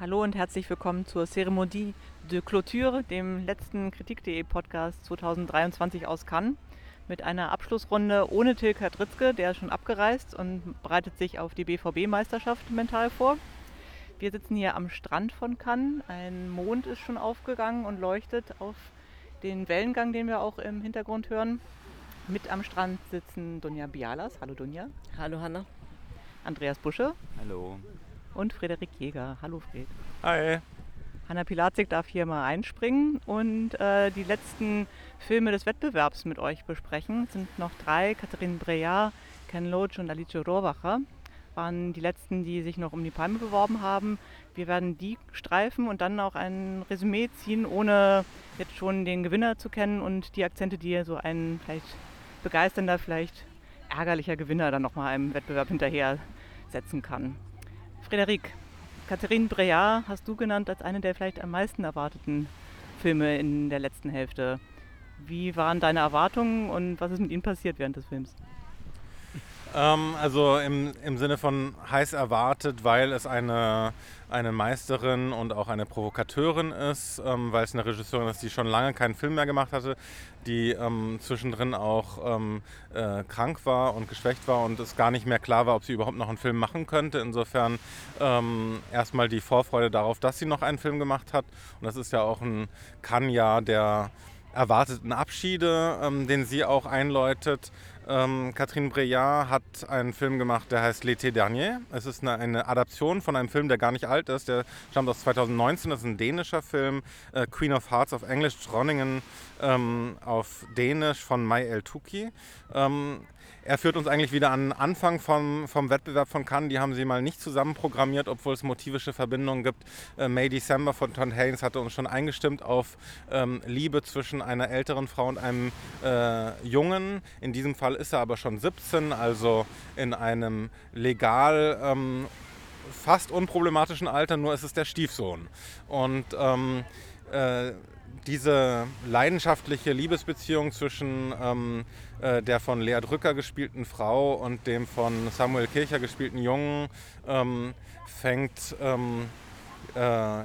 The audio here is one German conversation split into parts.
Hallo und herzlich willkommen zur Ceremonie de Clôture, dem letzten Kritik.de Podcast 2023 aus Cannes, mit einer Abschlussrunde ohne Till Kadritzke, der ist schon abgereist und bereitet sich auf die BVB-Meisterschaft mental vor. Wir sitzen hier am Strand von Cannes. Ein Mond ist schon aufgegangen und leuchtet auf den Wellengang, den wir auch im Hintergrund hören. Mit am Strand sitzen Dunja Bialas. Hallo Dunja. Hallo Hanna. Andreas Busche. Hallo und Frederik Jäger. Hallo Fred. Hi. Hanna Pilatzig darf hier mal einspringen und äh, die letzten Filme des Wettbewerbs mit euch besprechen. Es sind noch drei. Katharine Breillat, Ken Loach und Alice Rohrwacher waren die letzten, die sich noch um die Palme beworben haben. Wir werden die streifen und dann auch ein Resümee ziehen, ohne jetzt schon den Gewinner zu kennen und die Akzente, die so ein vielleicht begeisternder, vielleicht ärgerlicher Gewinner dann nochmal einem Wettbewerb hinterher setzen kann. Frederik, Catherine Breillat hast du genannt als eine der vielleicht am meisten erwarteten Filme in der letzten Hälfte. Wie waren deine Erwartungen und was ist mit ihnen passiert während des Films? Ähm, also im, im Sinne von heiß erwartet, weil es eine, eine Meisterin und auch eine Provokateurin ist, ähm, weil es eine Regisseurin ist, die schon lange keinen Film mehr gemacht hatte, die ähm, zwischendrin auch ähm, äh, krank war und geschwächt war und es gar nicht mehr klar war, ob sie überhaupt noch einen Film machen könnte. Insofern ähm, erstmal die Vorfreude darauf, dass sie noch einen Film gemacht hat. Und das ist ja auch ein Kanya der erwarteten Abschiede, ähm, den sie auch einläutet. Ähm, Catherine Breillat hat einen Film gemacht, der heißt L'été dernier. Es ist eine, eine, Adaption von einem Film, der gar nicht alt ist. Der stammt aus 2019. Das ist ein dänischer Film. Äh, Queen of Hearts auf Englisch, Dronningen ähm, auf Dänisch von Mai El Tuki. Ähm, er führt uns eigentlich wieder an den Anfang vom, vom Wettbewerb von Cannes. Die haben sie mal nicht zusammen programmiert, obwohl es motivische Verbindungen gibt. Äh, May December von Todd Haynes hatte uns schon eingestimmt auf ähm, Liebe zwischen einer älteren Frau und einem äh, Jungen. In diesem Fall ist er aber schon 17, also in einem legal ähm, fast unproblematischen Alter, nur ist es der Stiefsohn. Und ähm, äh, diese leidenschaftliche Liebesbeziehung zwischen ähm, äh, der von Lea Drücker gespielten Frau und dem von Samuel Kircher gespielten Jungen ähm, fängt ähm, äh,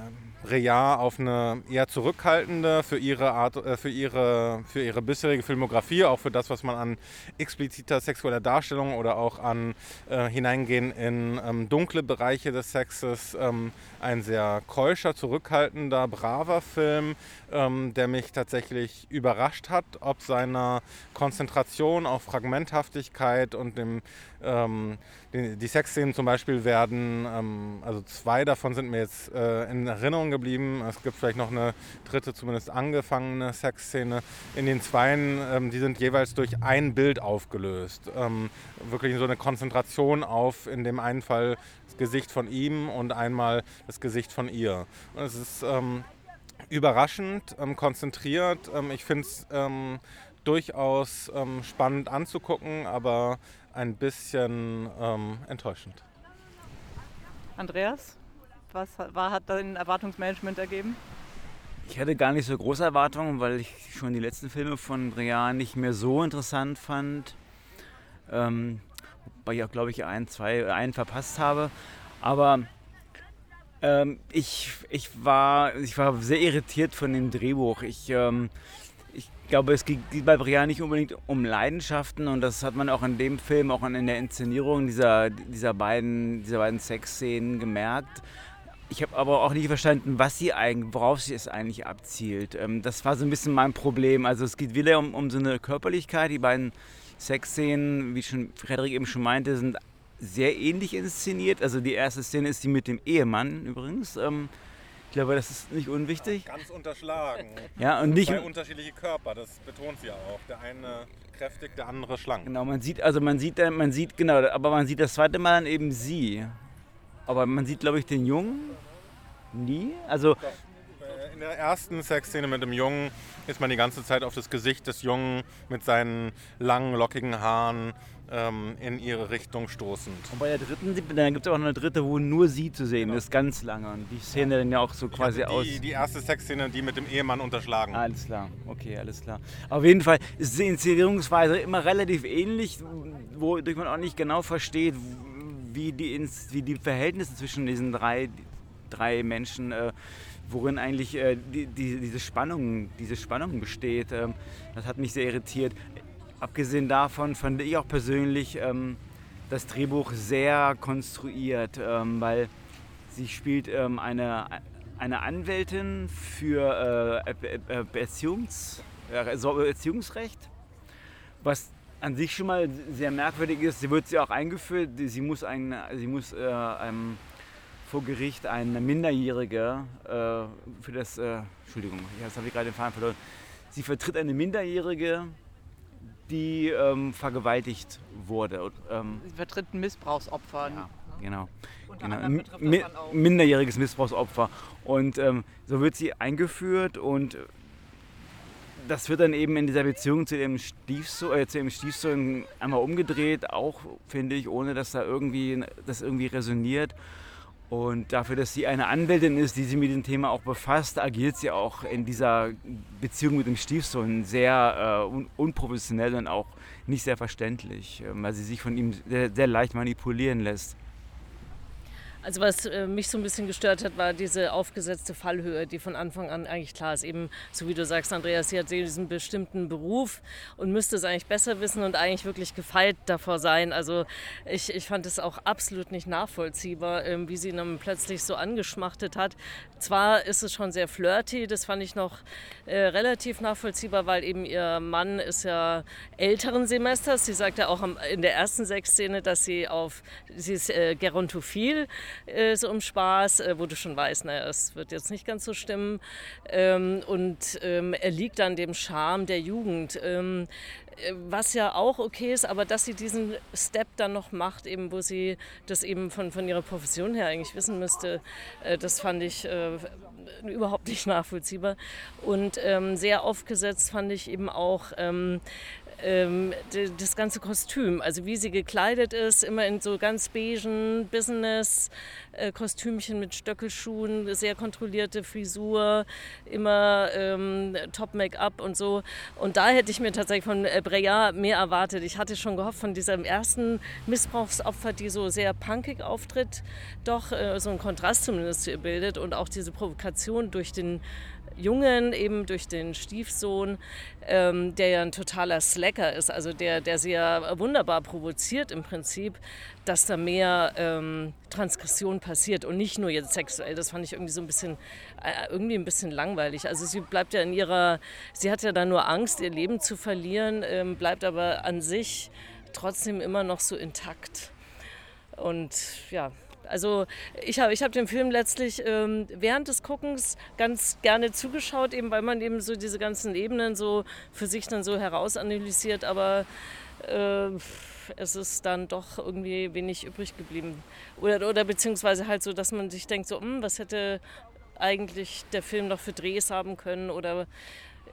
Reyard auf eine eher zurückhaltende für ihre Art, äh, für ihre, für ihre bisherige Filmografie, auch für das, was man an expliziter sexueller Darstellung oder auch an äh, Hineingehen in ähm, dunkle Bereiche des Sexes, ähm, ein sehr keuscher, zurückhaltender, braver Film, ähm, der mich tatsächlich überrascht hat, ob seiner Konzentration auf Fragmenthaftigkeit und dem ähm, die, die Sexszenen zum Beispiel werden, ähm, also zwei davon sind mir jetzt äh, in Erinnerung geblieben. Es gibt vielleicht noch eine dritte, zumindest angefangene Sexszene. In den zweien, ähm, die sind jeweils durch ein Bild aufgelöst. Ähm, wirklich so eine Konzentration auf, in dem einen Fall das Gesicht von ihm und einmal das Gesicht von ihr. Und es ist ähm, überraschend, ähm, konzentriert. ich finde es durchaus spannend anzugucken, aber ein bisschen ähm, enttäuschend. Andreas, was war, hat dein Erwartungsmanagement ergeben? Ich hatte gar nicht so große Erwartungen, weil ich schon die letzten Filme von Brian nicht mehr so interessant fand. Ähm, wobei ich auch, glaube ich, ein, zwei, einen verpasst habe. Aber ähm, ich, ich, war, ich war sehr irritiert von dem Drehbuch. Ich, ähm, ich glaube, es geht bei Brian nicht unbedingt um Leidenschaften und das hat man auch in dem Film, auch in der Inszenierung dieser, dieser beiden, dieser beiden Sexszenen gemerkt. Ich habe aber auch nicht verstanden, was sie eigentlich, worauf sie es eigentlich abzielt. Ähm, das war so ein bisschen mein Problem. Also es geht wieder um, um so eine Körperlichkeit. Die beiden Sexszenen, wie schon Frederik eben schon meinte, sind sehr ähnlich inszeniert. Also die erste Szene ist die mit dem Ehemann übrigens. Glaube, das ist nicht unwichtig. Ja, ganz unterschlagen. Ja, und nicht. Zwei unterschiedliche Körper, das betont sie ja auch. Der eine kräftig, der andere schlank. Genau, man sieht, also man sieht, man sieht, genau, aber man sieht das zweite Mal dann eben sie. Aber man sieht, glaube ich, den Jungen nie. Also. Äh, in der ersten Sexszene mit dem Jungen ist man die ganze Zeit auf das Gesicht des Jungen mit seinen langen, lockigen Haaren ähm, in ihre Richtung stoßend. Und bei der dritten, dann gibt es auch noch eine dritte, wo nur sie zu sehen genau. ist, ganz lange. Und die Szene ja. dann ja auch so quasi die, aus. Die erste Sexszene, die mit dem Ehemann unterschlagen. Alles klar, okay, alles klar. Auf jeden Fall ist die Inszenierungsweise immer relativ ähnlich, wodurch man auch nicht genau versteht, wie die, wie die Verhältnisse zwischen diesen drei drei Menschen, äh, worin eigentlich äh, die, die, diese, Spannung, diese Spannung besteht. Ähm, das hat mich sehr irritiert. Abgesehen davon fand ich auch persönlich ähm, das Drehbuch sehr konstruiert, ähm, weil sie spielt ähm, eine, eine Anwältin für äh, Beziehungs, Erziehungsrecht, was an sich schon mal sehr merkwürdig ist. Sie wird sie auch eingeführt. Sie muss, ein, sie muss äh, einem, vor Gericht eine Minderjährige äh, für das, äh, Entschuldigung, jetzt habe ich gerade den Faden verloren. Sie vertritt eine Minderjährige, die ähm, vergewaltigt wurde. Ähm, sie vertritt ein Missbrauchsopfer. Ja, genau. genau. Mi minderjähriges Missbrauchsopfer. Und ähm, so wird sie eingeführt und das wird dann eben in dieser Beziehung zu dem Stiefsohn, äh, zu dem Stiefsohn einmal umgedreht, auch finde ich, ohne dass da irgendwie das irgendwie resoniert. Und dafür, dass sie eine Anwältin ist, die sich mit dem Thema auch befasst, agiert sie auch in dieser Beziehung mit dem Stiefsohn sehr äh, un unprofessionell und auch nicht sehr verständlich, äh, weil sie sich von ihm sehr, sehr leicht manipulieren lässt. Also was äh, mich so ein bisschen gestört hat, war diese aufgesetzte Fallhöhe, die von Anfang an eigentlich klar ist. Eben, so wie du sagst, Andreas, sie hat diesen bestimmten Beruf und müsste es eigentlich besser wissen und eigentlich wirklich gefeit davor sein. Also ich, ich fand es auch absolut nicht nachvollziehbar, ähm, wie sie ihn dann plötzlich so angeschmachtet hat. Zwar ist es schon sehr flirty, das fand ich noch äh, relativ nachvollziehbar, weil eben ihr Mann ist ja älteren Semesters. Sie sagt ja auch in der ersten Sexszene, dass sie auf, sie ist äh, gerontophil äh, so im Spaß, äh, wo du schon weißt, naja, es wird jetzt nicht ganz so stimmen. Ähm, und ähm, er liegt an dem Charme der Jugend. Ähm, äh, was ja auch okay ist, aber dass sie diesen Step dann noch macht, eben wo sie das eben von, von ihrer Profession her eigentlich wissen müsste, äh, das fand ich äh, überhaupt nicht nachvollziehbar. Und ähm, sehr aufgesetzt fand ich eben auch, ähm, das ganze Kostüm, also wie sie gekleidet ist, immer in so ganz beigen Business-Kostümchen mit Stöckelschuhen, sehr kontrollierte Frisur, immer ähm, Top-Make-up und so. Und da hätte ich mir tatsächlich von äh, Breya mehr erwartet. Ich hatte schon gehofft, von diesem ersten Missbrauchsopfer, die so sehr punkig auftritt, doch äh, so einen Kontrast zumindest bildet und auch diese Provokation durch den Jungen, eben durch den Stiefsohn, ähm, der ja ein totaler Slacker ist, also der, der ja wunderbar provoziert im Prinzip, dass da mehr ähm, Transgression passiert und nicht nur jetzt sexuell. Das fand ich irgendwie so ein bisschen, äh, irgendwie ein bisschen langweilig. Also sie bleibt ja in ihrer, sie hat ja da nur Angst, ihr Leben zu verlieren, ähm, bleibt aber an sich trotzdem immer noch so intakt. Und ja, also ich habe ich hab den Film letztlich ähm, während des Guckens ganz gerne zugeschaut, eben weil man eben so diese ganzen Ebenen so für sich dann so herausanalysiert, aber äh, es ist dann doch irgendwie wenig übrig geblieben. Oder, oder beziehungsweise halt so, dass man sich denkt, so, hm, was hätte eigentlich der Film noch für Drehs haben können oder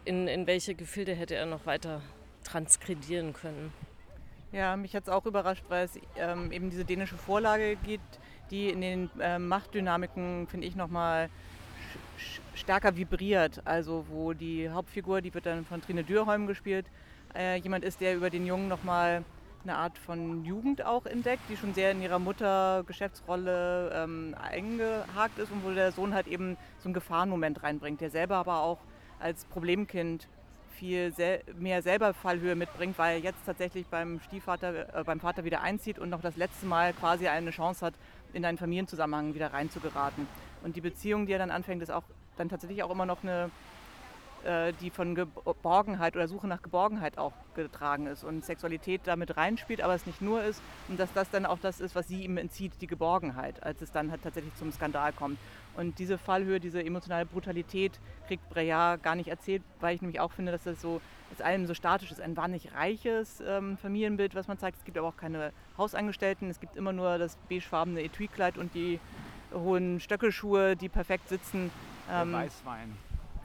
in, in welche Gefilde hätte er noch weiter transkredieren können. Ja, mich hat es auch überrascht, weil es ähm, eben diese dänische Vorlage gibt, die in den äh, Machtdynamiken, finde ich, nochmal stärker vibriert. Also wo die Hauptfigur, die wird dann von Trine Dürholm gespielt, äh, jemand ist, der über den Jungen nochmal eine Art von Jugend auch entdeckt, die schon sehr in ihrer Mutter Geschäftsrolle ähm, eingehakt ist und wo der Sohn halt eben so einen Gefahrenmoment reinbringt, der selber aber auch als Problemkind viel sel mehr selber Fallhöhe mitbringt, weil er jetzt tatsächlich beim Stiefvater, äh, beim Vater wieder einzieht und noch das letzte Mal quasi eine Chance hat, in einen Familienzusammenhang wieder reinzugeraten. Und die Beziehung, die er dann anfängt, ist auch dann tatsächlich auch immer noch eine, die von Geborgenheit oder Suche nach Geborgenheit auch getragen ist und Sexualität damit reinspielt, aber es nicht nur ist und dass das dann auch das ist, was sie ihm entzieht, die Geborgenheit, als es dann halt tatsächlich zum Skandal kommt. Und diese Fallhöhe, diese emotionale Brutalität kriegt Breillat gar nicht erzählt, weil ich nämlich auch finde, dass das so als allem so statisch ist. Ein wahnsinnig reiches ähm, Familienbild, was man zeigt. Es gibt aber auch keine Hausangestellten. Es gibt immer nur das beigefarbene Etui-Kleid und die hohen Stöckelschuhe, die perfekt sitzen. Ähm, Weißwein.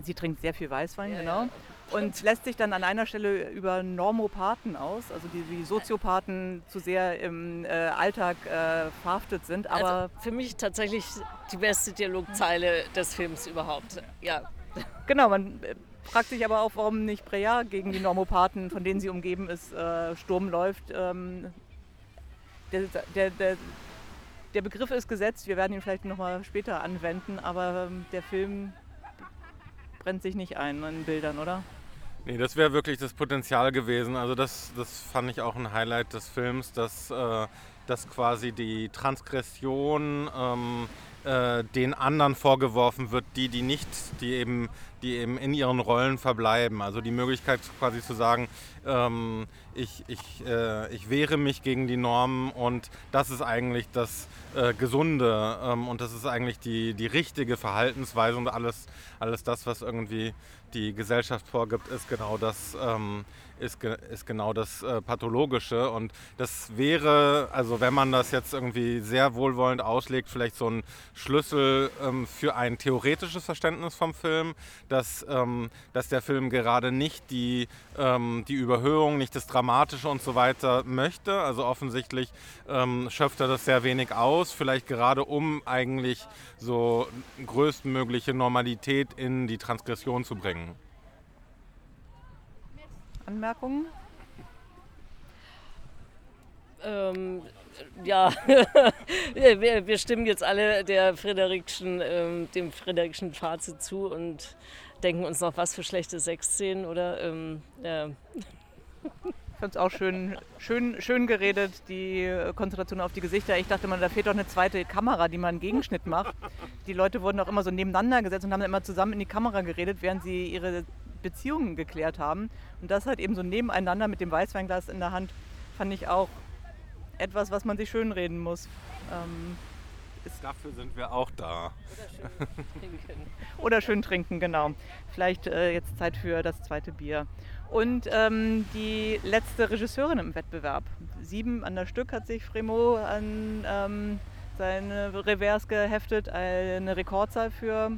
Sie trinkt sehr viel Weißwein, ja, genau. Ja. Und lässt sich dann an einer Stelle über Normopathen aus, also die, die Soziopathen zu sehr im äh, Alltag äh, verhaftet sind. Aber also für mich tatsächlich die beste Dialogzeile des Films überhaupt. Ja. Genau, man äh, fragt sich aber auch, warum nicht Breya gegen die Normopathen, von denen sie umgeben ist, äh, Sturm läuft. Ähm, der, der, der der Begriff ist gesetzt, wir werden ihn vielleicht nochmal später anwenden, aber ähm, der Film brennt sich nicht ein in Bildern, oder? Nee, das wäre wirklich das Potenzial gewesen. Also das, das fand ich auch ein Highlight des Films, dass, äh, dass quasi die Transgression ähm, äh, den anderen vorgeworfen wird, die, die nicht, die eben, die eben in ihren Rollen verbleiben. Also die Möglichkeit quasi zu sagen, ähm, ich, ich, äh, ich wehre mich gegen die Normen und das ist eigentlich das äh, Gesunde ähm, und das ist eigentlich die, die richtige Verhaltensweise und alles, alles das, was irgendwie die Gesellschaft vorgibt, ist genau das, ähm, ist, ist genau das äh, Pathologische. Und das wäre, also wenn man das jetzt irgendwie sehr wohlwollend auslegt, vielleicht so ein Schlüssel ähm, für ein theoretisches Verständnis vom Film, dass, ähm, dass der Film gerade nicht die, ähm, die Überhöhung, nicht das Dramatische und so weiter möchte. Also offensichtlich ähm, schöpft er das sehr wenig aus, vielleicht gerade um eigentlich so größtmögliche Normalität in die Transgression zu bringen. Anmerkungen? Ähm, ja, wir, wir, stimmen jetzt alle der Frederikschen, ähm, dem Frederikschen Fazit zu und denken uns noch, was für schlechte Sexszenen oder ähm, ja. Ich fand es auch schön, schön, schön geredet, die Konzentration auf die Gesichter. Ich dachte mal, da fehlt doch eine zweite Kamera, die man einen Gegenschnitt macht. Die Leute wurden auch immer so nebeneinander gesetzt und haben dann immer zusammen in die Kamera geredet, während sie ihre Beziehungen geklärt haben. Und das halt eben so nebeneinander mit dem Weißweinglas in der Hand, fand ich auch etwas, was man sich schönreden muss. Ähm, Dafür sind wir auch da. Oder schön trinken. Oder schön trinken, genau. Vielleicht äh, jetzt Zeit für das zweite Bier. Und ähm, die letzte Regisseurin im Wettbewerb. Sieben an der Stück hat sich Fremo an ähm, seine Revers geheftet, eine Rekordzahl für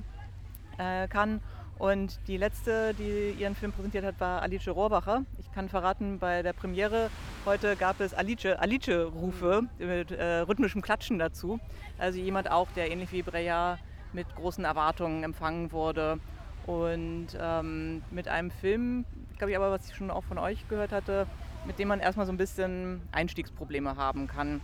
äh, Cannes. Und die letzte, die ihren Film präsentiert hat, war Alice Rohrbacher. Ich kann verraten, bei der Premiere heute gab es Alice-Rufe mit äh, rhythmischem Klatschen dazu. Also jemand auch, der ähnlich wie Breillat mit großen Erwartungen empfangen wurde. Und ähm, mit einem Film, glaube ich aber, was ich schon auch von euch gehört hatte, mit dem man erstmal so ein bisschen Einstiegsprobleme haben kann.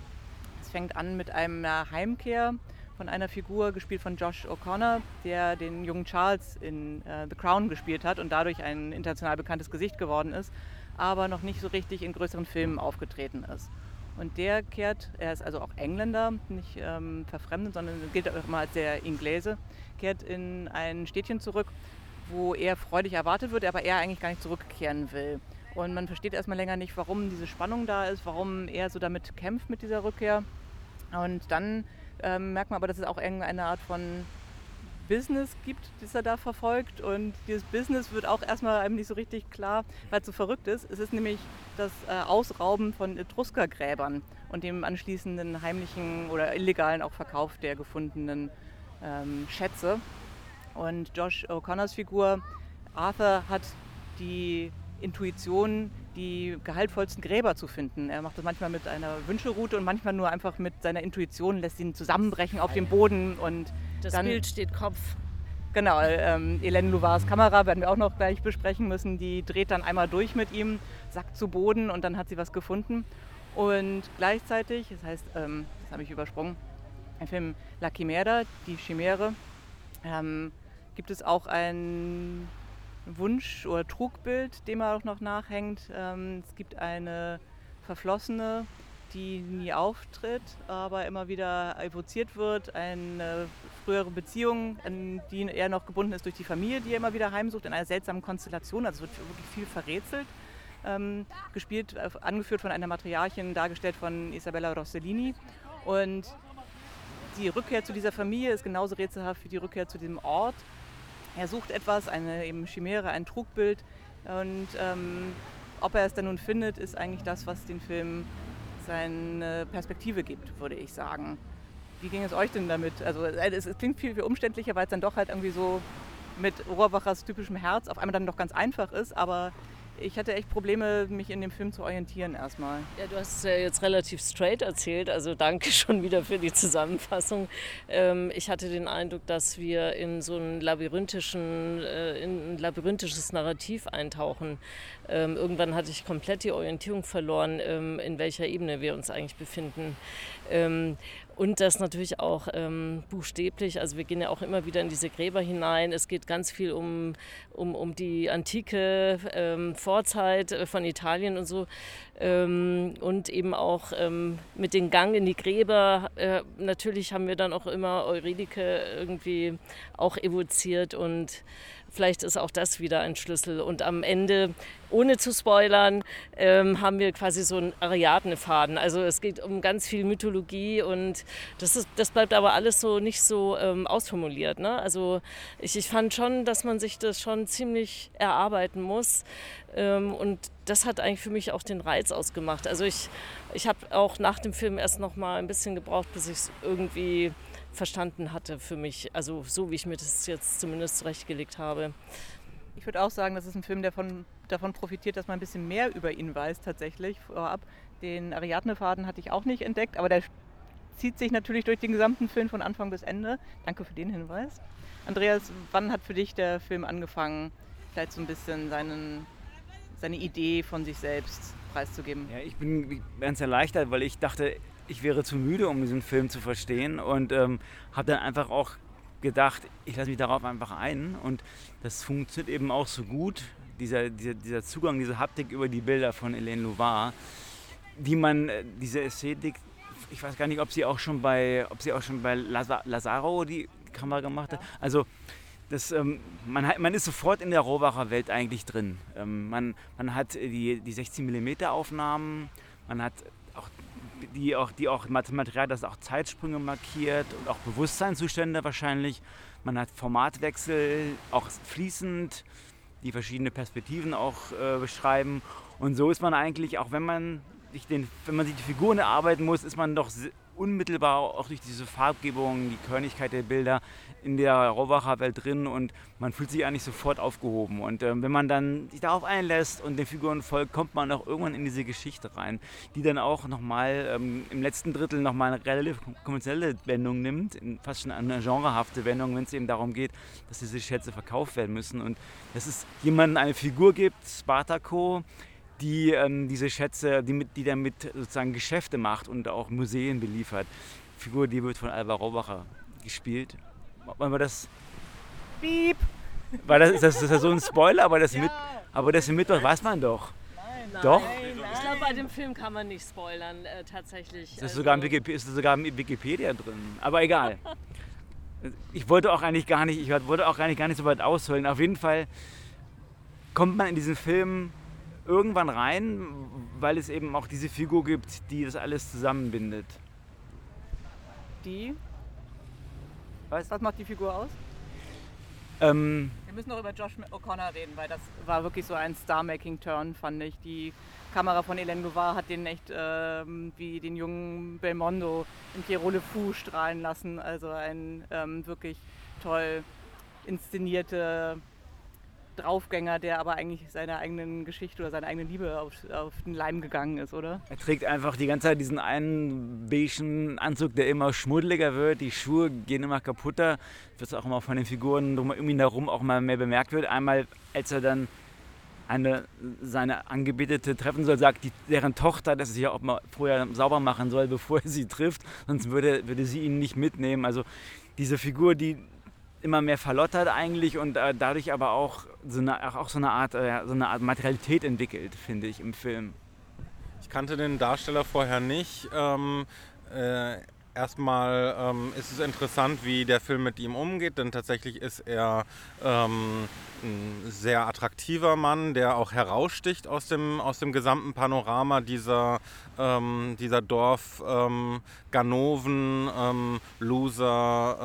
Es fängt an mit einer Heimkehr von einer Figur, gespielt von Josh O'Connor, der den jungen Charles in äh, The Crown gespielt hat und dadurch ein international bekanntes Gesicht geworden ist, aber noch nicht so richtig in größeren Filmen aufgetreten ist. Und der kehrt, er ist also auch Engländer, nicht ähm, verfremdet, sondern gilt auch immer als der Inglese, kehrt in ein Städtchen zurück, wo er freudig erwartet wird, aber er eigentlich gar nicht zurückkehren will. Und man versteht erstmal länger nicht, warum diese Spannung da ist, warum er so damit kämpft mit dieser Rückkehr. Und dann ähm, merkt man aber, dass es auch irgendeine Art von Business gibt, das er da verfolgt. Und dieses Business wird auch erstmal einem nicht so richtig klar, weil es so verrückt ist. Es ist nämlich das äh, Ausrauben von Etruskergräbern und dem anschließenden heimlichen oder illegalen auch Verkauf der gefundenen ähm, Schätze. Und Josh O'Connors Figur Arthur hat die Intuition, die gehaltvollsten Gräber zu finden. Er macht das manchmal mit einer Wünschelroute und manchmal nur einfach mit seiner Intuition, lässt ihn zusammenbrechen auf dem Boden und Das dann, Bild steht Kopf. Genau, ähm, Hélène Louvars Kamera werden wir auch noch gleich besprechen müssen. Die dreht dann einmal durch mit ihm, sackt zu Boden und dann hat sie was gefunden. Und gleichzeitig, das heißt, ähm, das habe ich übersprungen, im Film La Chimera, die Chimäre, ähm, gibt es auch ein Wunsch- oder Trugbild, dem er auch noch nachhängt. Ähm, es gibt eine Verflossene, die nie auftritt, aber immer wieder evoziert wird. Eine frühere Beziehung, an die er noch gebunden ist durch die Familie, die er immer wieder heimsucht, in einer seltsamen Konstellation. Also wird wirklich viel verrätselt. Ähm, gespielt, äh, angeführt von einer Matriarchin, dargestellt von Isabella Rossellini. Und die Rückkehr zu dieser Familie ist genauso rätselhaft wie die Rückkehr zu diesem Ort. Er sucht etwas, eine eben Chimäre, ein Trugbild. Und ähm, ob er es dann nun findet, ist eigentlich das, was den Film seine Perspektive gibt, würde ich sagen. Wie ging es euch denn damit? Also äh, es, es klingt viel, viel umständlicher, weil es dann doch halt irgendwie so mit Rohrbachers typischem Herz auf einmal dann doch ganz einfach ist, aber ich hatte echt Probleme, mich in dem Film zu orientieren erstmal. Ja, du hast es ja jetzt relativ straight erzählt, also danke schon wieder für die Zusammenfassung. Ähm, ich hatte den Eindruck, dass wir in so ein, labyrinthischen, äh, in ein labyrinthisches Narrativ eintauchen. Ähm, irgendwann hatte ich komplett die Orientierung verloren, ähm, in welcher Ebene wir uns eigentlich befinden. Und das natürlich auch ähm, buchstäblich. Also wir gehen ja auch immer wieder in diese Gräber hinein. Es geht ganz viel um, um, um die antike ähm, Vorzeit äh, von Italien und so. Ähm, und eben auch ähm, mit dem Gang in die Gräber. Äh, natürlich haben wir dann auch immer Eurydike irgendwie auch evoziert und Vielleicht ist auch das wieder ein Schlüssel. Und am Ende, ohne zu spoilern, ähm, haben wir quasi so einen Ariadne-Faden. Also es geht um ganz viel Mythologie und das, ist, das bleibt aber alles so nicht so ähm, ausformuliert. Ne? Also ich, ich fand schon, dass man sich das schon ziemlich erarbeiten muss. Ähm, und das hat eigentlich für mich auch den Reiz ausgemacht. Also ich, ich habe auch nach dem Film erst noch mal ein bisschen gebraucht, bis ich es irgendwie verstanden hatte für mich. Also so wie ich mir das jetzt zumindest zurechtgelegt habe. Ich würde auch sagen, das ist ein Film, der von, davon profitiert, dass man ein bisschen mehr über ihn weiß tatsächlich vorab. Den Ariadne-Faden hatte ich auch nicht entdeckt, aber der zieht sich natürlich durch den gesamten Film von Anfang bis Ende. Danke für den Hinweis. Andreas, wann hat für dich der Film angefangen, vielleicht so ein bisschen seinen, seine Idee von sich selbst preiszugeben? Ja, ich bin ganz erleichtert, weil ich dachte, ich wäre zu müde, um diesen Film zu verstehen und ähm, habe dann einfach auch gedacht, ich lasse mich darauf einfach ein und das funktioniert eben auch so gut, dieser, dieser, dieser Zugang, diese Haptik über die Bilder von Hélène Louvard, wie man äh, diese Ästhetik, ich weiß gar nicht, ob sie auch schon bei, ob sie auch schon bei Lazaro die Kamera gemacht hat, also das, ähm, man, hat, man, ist sofort in der Rohbacher Welt eigentlich drin. Ähm, man, man, hat die, die 16 mm Aufnahmen, man hat die auch, die auch Material, das auch Zeitsprünge markiert und auch Bewusstseinszustände wahrscheinlich. Man hat Formatwechsel, auch fließend, die verschiedene Perspektiven auch äh, beschreiben. Und so ist man eigentlich, auch wenn man sich den, wenn man sich die Figuren erarbeiten muss, ist man doch unmittelbar auch durch diese Farbgebung, die Körnigkeit der Bilder in der Rohbacher Welt drin und man fühlt sich eigentlich sofort aufgehoben. Und ähm, wenn man dann sich darauf einlässt und den Figuren folgt, kommt man auch irgendwann in diese Geschichte rein, die dann auch nochmal ähm, im letzten Drittel nochmal eine relativ konventionelle Wendung nimmt, fast schon eine genrehafte Wendung, wenn es eben darum geht, dass diese Schätze verkauft werden müssen. Und dass es jemanden eine Figur gibt, Spartaco, die ähm, diese Schätze, die, mit, die damit sozusagen Geschäfte macht und auch Museen beliefert. Die Figur, die wird von Alba Rohbacher gespielt. Wollen wir das? Piep! War das, ist, das, ist das so ein Spoiler? Aber das, ja. mit, aber das im Mittwoch weiß man doch. Nein, doch? Nein, ich glaube, bei dem Film kann man nicht spoilern, äh, tatsächlich. Das ist, also sogar Wikipedia, ist sogar im Wikipedia drin. Aber egal. Ich wollte auch eigentlich gar nicht, ich wollte auch eigentlich gar nicht so weit ausholen. Auf jeden Fall kommt man in diesen Film irgendwann rein, weil es eben auch diese Figur gibt, die das alles zusammenbindet. Die? Weißt was macht die Figur aus? Ähm, Wir müssen noch über Josh O'Connor reden, weil das war wirklich so ein Star-Making-Turn, fand ich. Die Kamera von Hélène Louvard hat den echt ähm, wie den jungen Belmondo in Pierrot Le Fou strahlen lassen. Also ein ähm, wirklich toll inszenierte Draufgänger, der aber eigentlich seiner eigenen Geschichte oder seiner eigenen Liebe auf, auf, den Leim gegangen ist, oder? Er trägt einfach die ganze Zeit diesen einen beigen Anzug, der immer schmuddeliger wird. Die Schuhe gehen immer kaputter. Das auch immer von den Figuren um ihn herum auch mal mehr bemerkt wird. Einmal, als er dann eine, seine Angebetete treffen soll, sagt die, deren Tochter, dass er sich auch mal vorher sauber machen soll, bevor er sie trifft, sonst würde, würde sie ihn nicht mitnehmen. Also diese Figur, die immer mehr verlottert eigentlich und äh, dadurch aber auch so eine, auch so eine, Art, äh, so eine Art Materialität entwickelt, finde ich, im Film. Ich kannte den Darsteller vorher nicht. Ähm, äh, erstmal ähm, ist es interessant, wie der Film mit ihm umgeht, denn tatsächlich ist er ähm, ein sehr attraktiver Mann, der auch heraussticht aus dem, aus dem gesamten Panorama dieser, ähm, dieser Dorf ähm, Ganoven, ähm, Loser,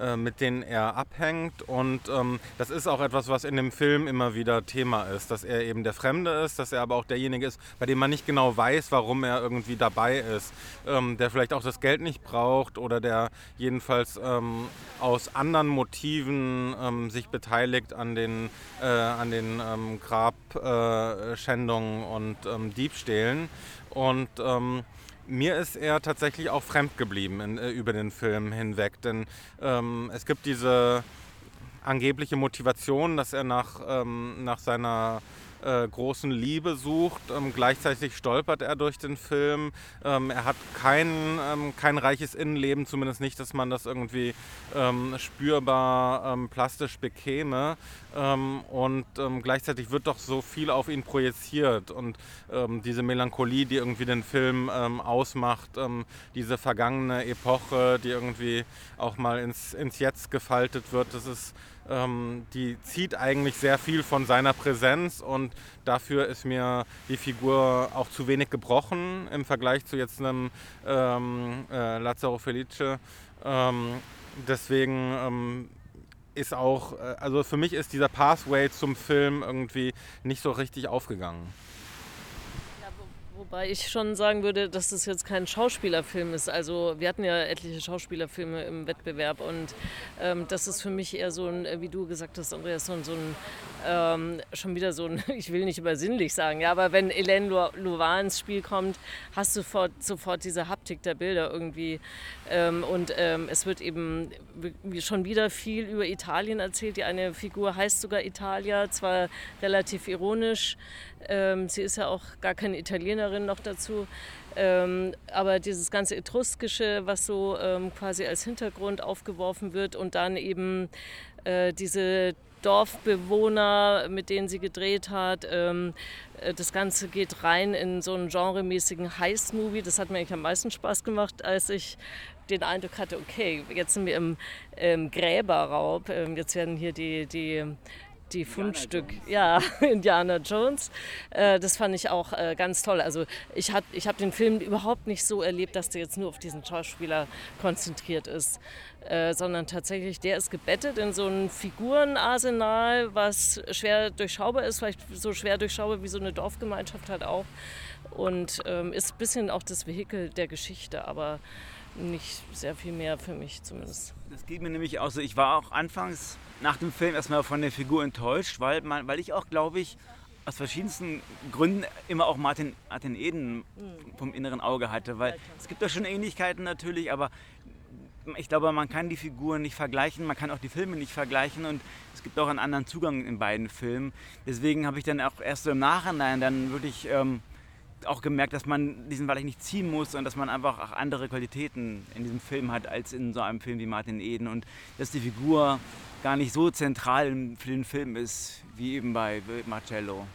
äh, mit denen er abhängt. Und ähm, das ist auch etwas, was in dem Film immer wieder Thema ist, dass er eben der Fremde ist, dass er aber auch derjenige ist, bei dem man nicht genau weiß, warum er irgendwie dabei ist, ähm, der vielleicht auch das Geld nicht braucht oder der jedenfalls ähm, aus anderen Motiven ähm, sich beteiligt an den, äh, an den ähm, Grabschändungen äh, und ähm, Diebstählen. Und mir ist er tatsächlich auch fremd geblieben in, äh, über den Film hinweg, denn ähm, es gibt diese angebliche Motivation, dass er nach, ähm, nach seiner äh, großen Liebe sucht. Ähm, gleichzeitig stolpert er durch den Film. Ähm, er hat kein, ähm, kein reiches Innenleben, zumindest nicht, dass man das irgendwie ähm, spürbar ähm, plastisch bekäme. Ähm, und gleichzeitig wird doch so viel auf ihn projiziert. Und diese Melancholie, die irgendwie den Film ausmacht, diese vergangene Epoche, die irgendwie auch mal ins, ins Jetzt gefaltet wird, das ist ähm, die zieht eigentlich sehr viel von seiner Präsenz und dafür ist mir die Figur auch zu wenig gebrochen im Vergleich zu jetzt einem ähm, äh, Lazzaro Felice. Ähm, deswegen ähm, ist auch, äh, also für mich ist dieser Pathway zum Film irgendwie nicht so richtig aufgegangen. Wobei ich schon sagen würde, dass das jetzt kein Schauspielerfilm ist. Also wir hatten ja etliche Schauspielerfilme im Wettbewerb und ähm, das ist für mich eher so ein, äh, wie du gesagt hast, Andreas, so ein, so ein ähm, schon wieder so ein, ich will nicht übersinnlich sagen, ja, aber wenn Hélène Louvain ins Spiel kommt, hast du sofort, sofort diese Haptik der Bilder irgendwie ähm, und ähm, es wird eben schon wieder viel über Italien erzählt. Die eine Figur heißt sogar Italia, zwar relativ ironisch, ähm, sie ist ja auch gar keine Italienerin noch dazu. Ähm, aber dieses ganze Etruskische, was so ähm, quasi als Hintergrund aufgeworfen wird und dann eben äh, diese Dorfbewohner, mit denen sie gedreht hat. Ähm, äh, das Ganze geht rein in so einen genremäßigen Heist-Movie. Das hat mir eigentlich am meisten Spaß gemacht, als ich den Eindruck hatte, okay, jetzt sind wir im, im Gräberraub. Ähm, jetzt werden hier die, die die Fundstück, ja, Indiana Jones. Äh, das fand ich auch äh, ganz toll. Also ich, ich habe den Film überhaupt nicht so erlebt, dass der jetzt nur auf diesen Schauspieler konzentriert ist, äh, sondern tatsächlich, der ist gebettet in so ein Figurenarsenal, was schwer durchschaubar ist, vielleicht so schwer durchschaubar wie so eine Dorfgemeinschaft halt auch. Und ähm, ist ein bisschen auch das Vehikel der Geschichte, aber nicht sehr viel mehr für mich zumindest. Das geht mir nämlich auch so. Ich war auch anfangs nach dem Film erstmal von der Figur enttäuscht, weil, man, weil ich auch, glaube ich, aus verschiedensten Gründen immer auch Martin, Martin Eden vom inneren Auge hatte. Weil es gibt da schon Ähnlichkeiten natürlich, aber ich glaube, man kann die Figuren nicht vergleichen, man kann auch die Filme nicht vergleichen und es gibt auch einen anderen Zugang in beiden Filmen. Deswegen habe ich dann auch erst so im Nachhinein dann wirklich ähm, auch gemerkt, dass man diesen Vergleich nicht ziehen muss und dass man einfach auch andere Qualitäten in diesem Film hat als in so einem Film wie Martin Eden und dass die Figur gar nicht so zentral für den Film ist wie eben bei Marcello.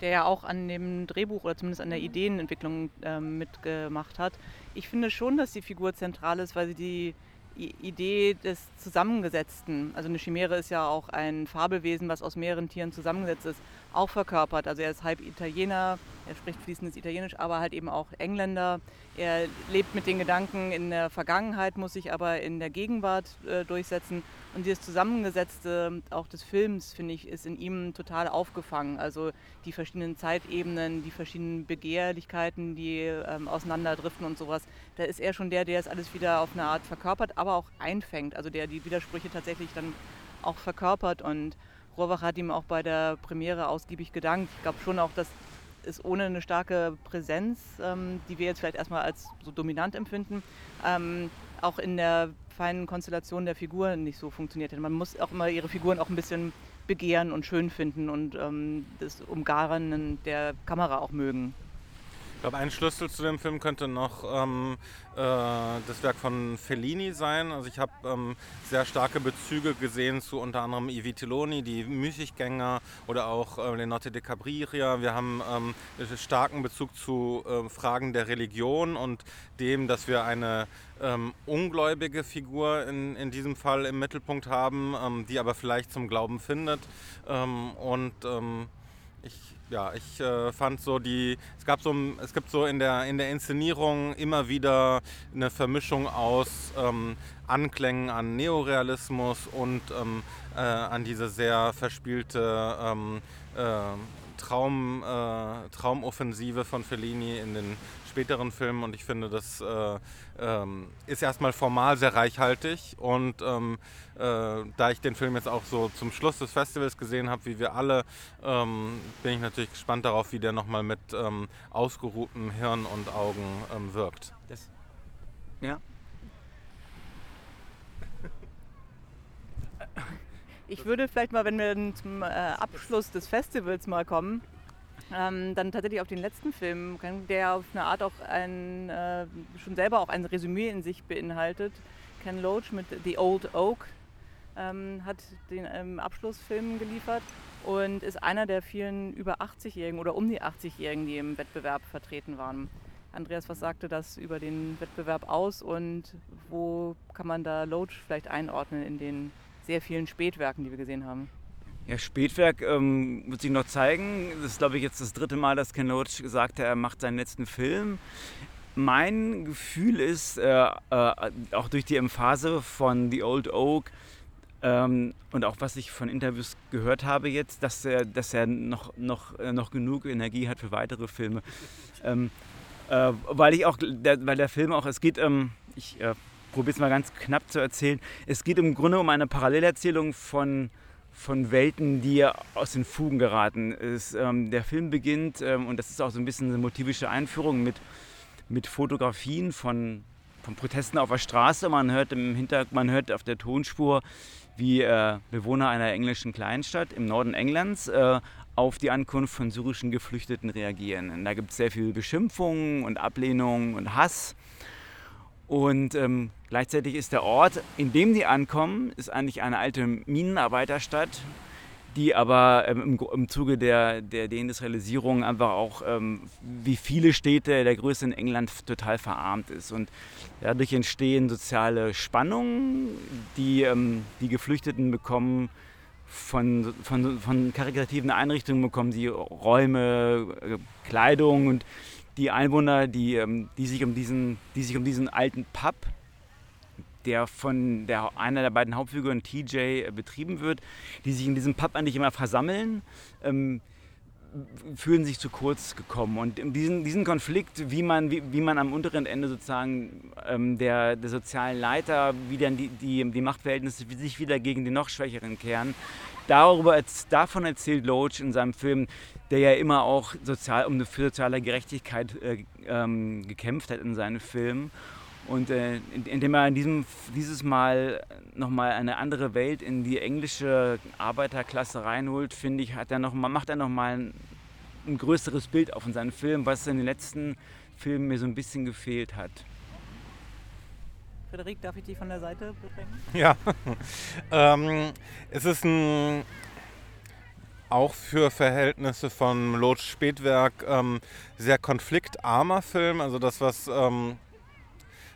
Der ja auch an dem Drehbuch oder zumindest an der Ideenentwicklung äh, mitgemacht hat. Ich finde schon, dass die Figur zentral ist, weil sie die Idee des Zusammengesetzten, also eine Chimäre ist ja auch ein Fabelwesen, was aus mehreren Tieren zusammengesetzt ist, auch verkörpert. Also er ist halb Italiener, er spricht fließendes Italienisch, aber halt eben auch Engländer. Er lebt mit den Gedanken in der Vergangenheit, muss sich aber in der Gegenwart äh, durchsetzen. Und dieses Zusammengesetzte auch des Films, finde ich, ist in ihm total aufgefangen. Also die verschiedenen Zeitebenen, die verschiedenen Begehrlichkeiten, die ähm, auseinanderdriften und sowas. Da ist er schon der, der es alles wieder auf eine Art verkörpert, aber auch einfängt. Also der die Widersprüche tatsächlich dann auch verkörpert. Und Rohrbach hat ihm auch bei der Premiere ausgiebig gedankt. Ich glaube schon auch, dass es ohne eine starke Präsenz, ähm, die wir jetzt vielleicht erstmal als so dominant empfinden, ähm, auch in der feinen Konstellation der Figuren nicht so funktioniert hätte. Man muss auch immer ihre Figuren auch ein bisschen begehren und schön finden und ähm, das Umgaren der Kamera auch mögen. Ich glaube, ein Schlüssel zu dem Film könnte noch ähm, äh, das Werk von Fellini sein. Also ich habe ähm, sehr starke Bezüge gesehen zu unter anderem I Vitelloni, die Müßiggänger oder auch äh, Le Notte de Cabriria. Wir haben ähm, einen starken Bezug zu äh, Fragen der Religion und dem, dass wir eine ähm, ungläubige Figur in, in diesem Fall im Mittelpunkt haben, ähm, die aber vielleicht zum Glauben findet. Ähm, und ich ja, ich äh, fand so die, es gab so, es gibt so in der, in der Inszenierung immer wieder eine Vermischung aus ähm, Anklängen an Neorealismus und ähm, äh, an diese sehr verspielte ähm, äh, Traum, äh, Traumoffensive von Fellini in den späteren Filmen und ich finde, das äh, ähm, ist erstmal formal sehr reichhaltig und ähm, äh, da ich den Film jetzt auch so zum Schluss des Festivals gesehen habe, wie wir alle, ähm, bin ich natürlich gespannt darauf, wie der nochmal mit ähm, ausgeruhtem Hirn und Augen ähm, wirkt. Das, ja. Ich würde vielleicht mal, wenn wir zum äh, Abschluss des Festivals mal kommen, ähm, dann tatsächlich auf den letzten Film, der auf eine Art auch ein, äh, schon selber auch ein Resümee in sich beinhaltet. Ken Loach mit The Old Oak ähm, hat den ähm, Abschlussfilm geliefert und ist einer der vielen über 80-Jährigen oder um die 80-Jährigen, die im Wettbewerb vertreten waren. Andreas, was sagte das über den Wettbewerb aus und wo kann man da Loach vielleicht einordnen in den sehr vielen Spätwerken, die wir gesehen haben? Ja, Spätwerk ähm, wird sich noch zeigen. Das ist, glaube ich, jetzt das dritte Mal, dass Ken Loach gesagt hat, er macht seinen letzten Film. Mein Gefühl ist, äh, äh, auch durch die Emphase von The Old Oak, ähm, und auch was ich von Interviews gehört habe jetzt, dass er, dass er noch, noch, äh, noch genug Energie hat für weitere Filme. Ähm, äh, weil ich auch, der, weil der Film auch, es geht, ähm, ich äh, probiere es mal ganz knapp zu erzählen, es geht im Grunde um eine Parallelerzählung von, von Welten, die aus den Fugen geraten. Es, ähm, der Film beginnt, ähm, und das ist auch so ein bisschen eine motivische Einführung mit, mit Fotografien von, von Protesten auf der Straße. Man hört im Hintergrund, man hört auf der Tonspur wie äh, Bewohner einer englischen Kleinstadt im Norden Englands äh, auf die Ankunft von syrischen Geflüchteten reagieren. Und da gibt es sehr viel Beschimpfung und Ablehnung und Hass. Und ähm, gleichzeitig ist der Ort, in dem die ankommen, ist eigentlich eine alte Minenarbeiterstadt, die aber ähm, im, im, Zuge der, der Deindustrialisierung einfach auch ähm, wie viele Städte der Größe in England total verarmt ist. Und dadurch entstehen soziale Spannungen, die ähm, die Geflüchteten bekommen. Von, von, von karitativen Einrichtungen bekommen sie Räume, äh, Kleidung und die Einwohner, die, ähm, die, sich um diesen, die sich um diesen alten Pub der von der, einer der beiden Hauptfiguren TJ äh, betrieben wird, die sich in diesem Pub eigentlich immer versammeln, ähm, fühlen sich zu kurz gekommen. Und diesen, diesen Konflikt, wie man, wie, wie man am unteren Ende sozusagen ähm, der, der sozialen Leiter, wie dann die, die, die Machtverhältnisse sich wieder gegen die noch Schwächeren kehren, darüber, davon erzählt Loach in seinem Film, der ja immer auch sozial, um für soziale Gerechtigkeit äh, ähm, gekämpft hat in seinen Filmen. Und äh, indem er in diesem, dieses Mal nochmal eine andere Welt in die englische Arbeiterklasse reinholt, finde ich, hat er noch macht er nochmal ein, ein größeres Bild auf in seinen Film, was in den letzten Filmen mir so ein bisschen gefehlt hat. Frederik, darf ich dich von der Seite bringen? Ja, ähm, es ist ein auch für Verhältnisse von Loth Spätwerk ähm, sehr konfliktarmer Film. Also das, was ähm,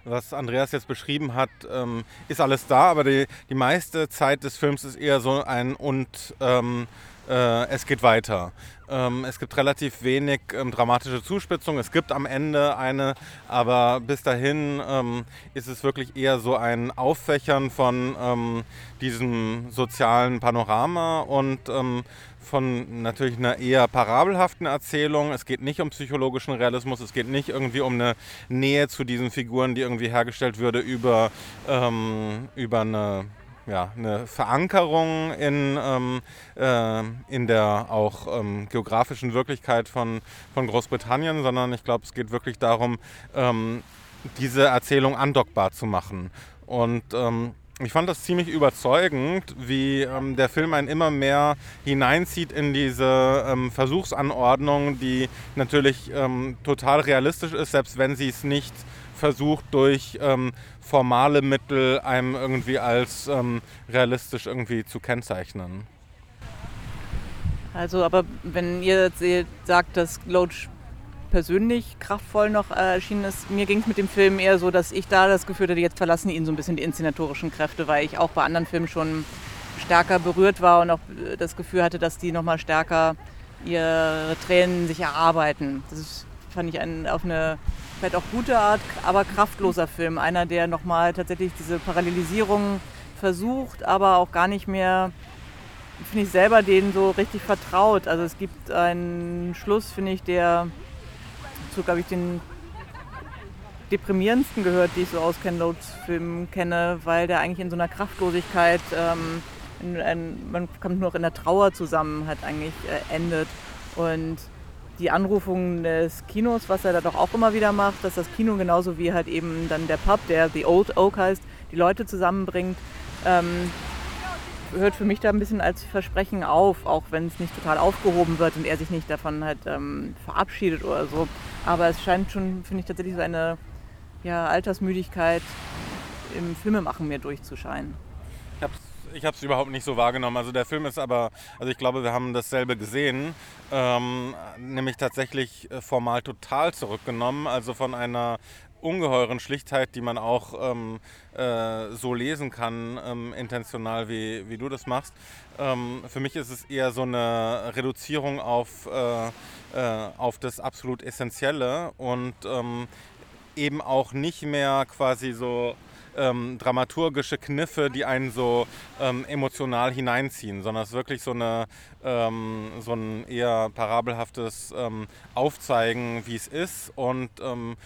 was Andreas jetzt beschrieben hat, ähm, ist alles da, aber die, die meiste Zeit des Films ist eher so ein und ähm, äh, es geht weiter. Ähm, es gibt relativ wenig ähm, dramatische Zuspitzung. Es gibt am Ende eine, aber bis dahin ähm, ist es wirklich eher so ein Auffächern von ähm, diesem sozialen Panorama und ähm, von natürlich einer eher parabelhaften Erzählung. Es geht nicht um psychologischen Realismus, es geht nicht irgendwie um eine Nähe zu diesen Figuren, die irgendwie hergestellt würde über, ähm, über eine ja, eine Verankerung in, ähm, äh, in der auch ähm, geografischen Wirklichkeit von, von Großbritannien, sondern ich glaube, es geht wirklich darum, ähm, diese Erzählung andockbar zu machen. Und ähm, ich fand das ziemlich überzeugend, wie ähm, der Film einen immer mehr hineinzieht in diese ähm, Versuchsanordnung, die natürlich ähm, total realistisch ist, selbst wenn sie es nicht versucht durch ähm, formale Mittel einem irgendwie als ähm, realistisch irgendwie zu kennzeichnen. Also, aber wenn ihr sagt, dass Loach persönlich kraftvoll noch äh, erschienen ist. Mir ging es mit dem Film eher so, dass ich da das Gefühl hatte, jetzt verlassen ihn so ein bisschen die inszenatorischen Kräfte, weil ich auch bei anderen Filmen schon stärker berührt war und auch äh, das Gefühl hatte, dass die nochmal stärker ihre Tränen sich erarbeiten. Das fand ich ein, auf eine vielleicht auch gute Art, aber kraftloser Film. Einer, der nochmal tatsächlich diese Parallelisierung versucht, aber auch gar nicht mehr, finde ich selber, denen so richtig vertraut. Also es gibt einen Schluss, finde ich, der zu, glaube ich, den deprimierendsten gehört, die ich so aus Ken Loads Filmen kenne, weil der eigentlich in so einer Kraftlosigkeit, ähm, in, in, man kommt nur noch in der Trauer zusammen, hat eigentlich äh, endet. Und die Anrufung des Kinos, was er da doch auch immer wieder macht, dass das Kino genauso wie halt eben dann der Pub, der The Old Oak heißt, die Leute zusammenbringt, ähm, hört für mich da ein bisschen als Versprechen auf, auch wenn es nicht total aufgehoben wird und er sich nicht davon halt ähm, verabschiedet oder so. Aber es scheint schon, finde ich, tatsächlich so eine ja, Altersmüdigkeit im Filmemachen mir durchzuscheinen. Ich es überhaupt nicht so wahrgenommen. Also der Film ist aber, also ich glaube, wir haben dasselbe gesehen, ähm, nämlich tatsächlich äh, formal total zurückgenommen. Also von einer ungeheuren Schlichtheit, die man auch ähm, äh, so lesen kann, ähm, intentional, wie, wie du das machst. Ähm, für mich ist es eher so eine Reduzierung auf, äh, äh, auf das absolut Essentielle und ähm, eben auch nicht mehr quasi so ähm, dramaturgische Kniffe, die einen so ähm, emotional hineinziehen, sondern es ist wirklich so, eine, ähm, so ein eher parabelhaftes ähm, Aufzeigen, wie es ist und ähm,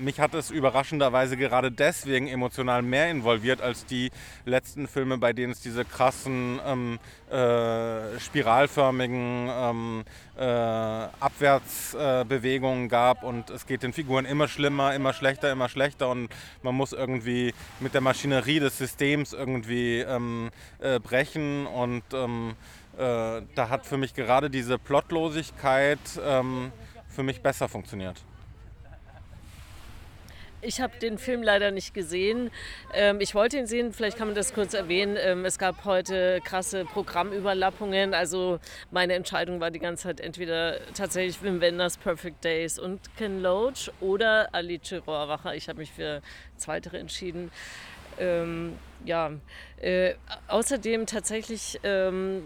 mich hat es überraschenderweise gerade deswegen emotional mehr involviert als die letzten Filme, bei denen es diese krassen ähm, äh, spiralförmigen ähm, äh, Abwärtsbewegungen äh, gab. Und es geht den Figuren immer schlimmer, immer schlechter, immer schlechter. Und man muss irgendwie mit der Maschinerie des Systems irgendwie ähm, äh, brechen. Und ähm, äh, da hat für mich gerade diese Plotlosigkeit ähm, für mich besser funktioniert. Ich habe den Film leider nicht gesehen. Ähm, ich wollte ihn sehen, vielleicht kann man das kurz erwähnen. Ähm, es gab heute krasse Programmüberlappungen. Also meine Entscheidung war die ganze Zeit entweder tatsächlich Wim Wenders Perfect Days und Ken Loach oder Alice Rohrwacher. Ich habe mich für Zweitere entschieden. Ähm, ja, äh, außerdem tatsächlich ähm,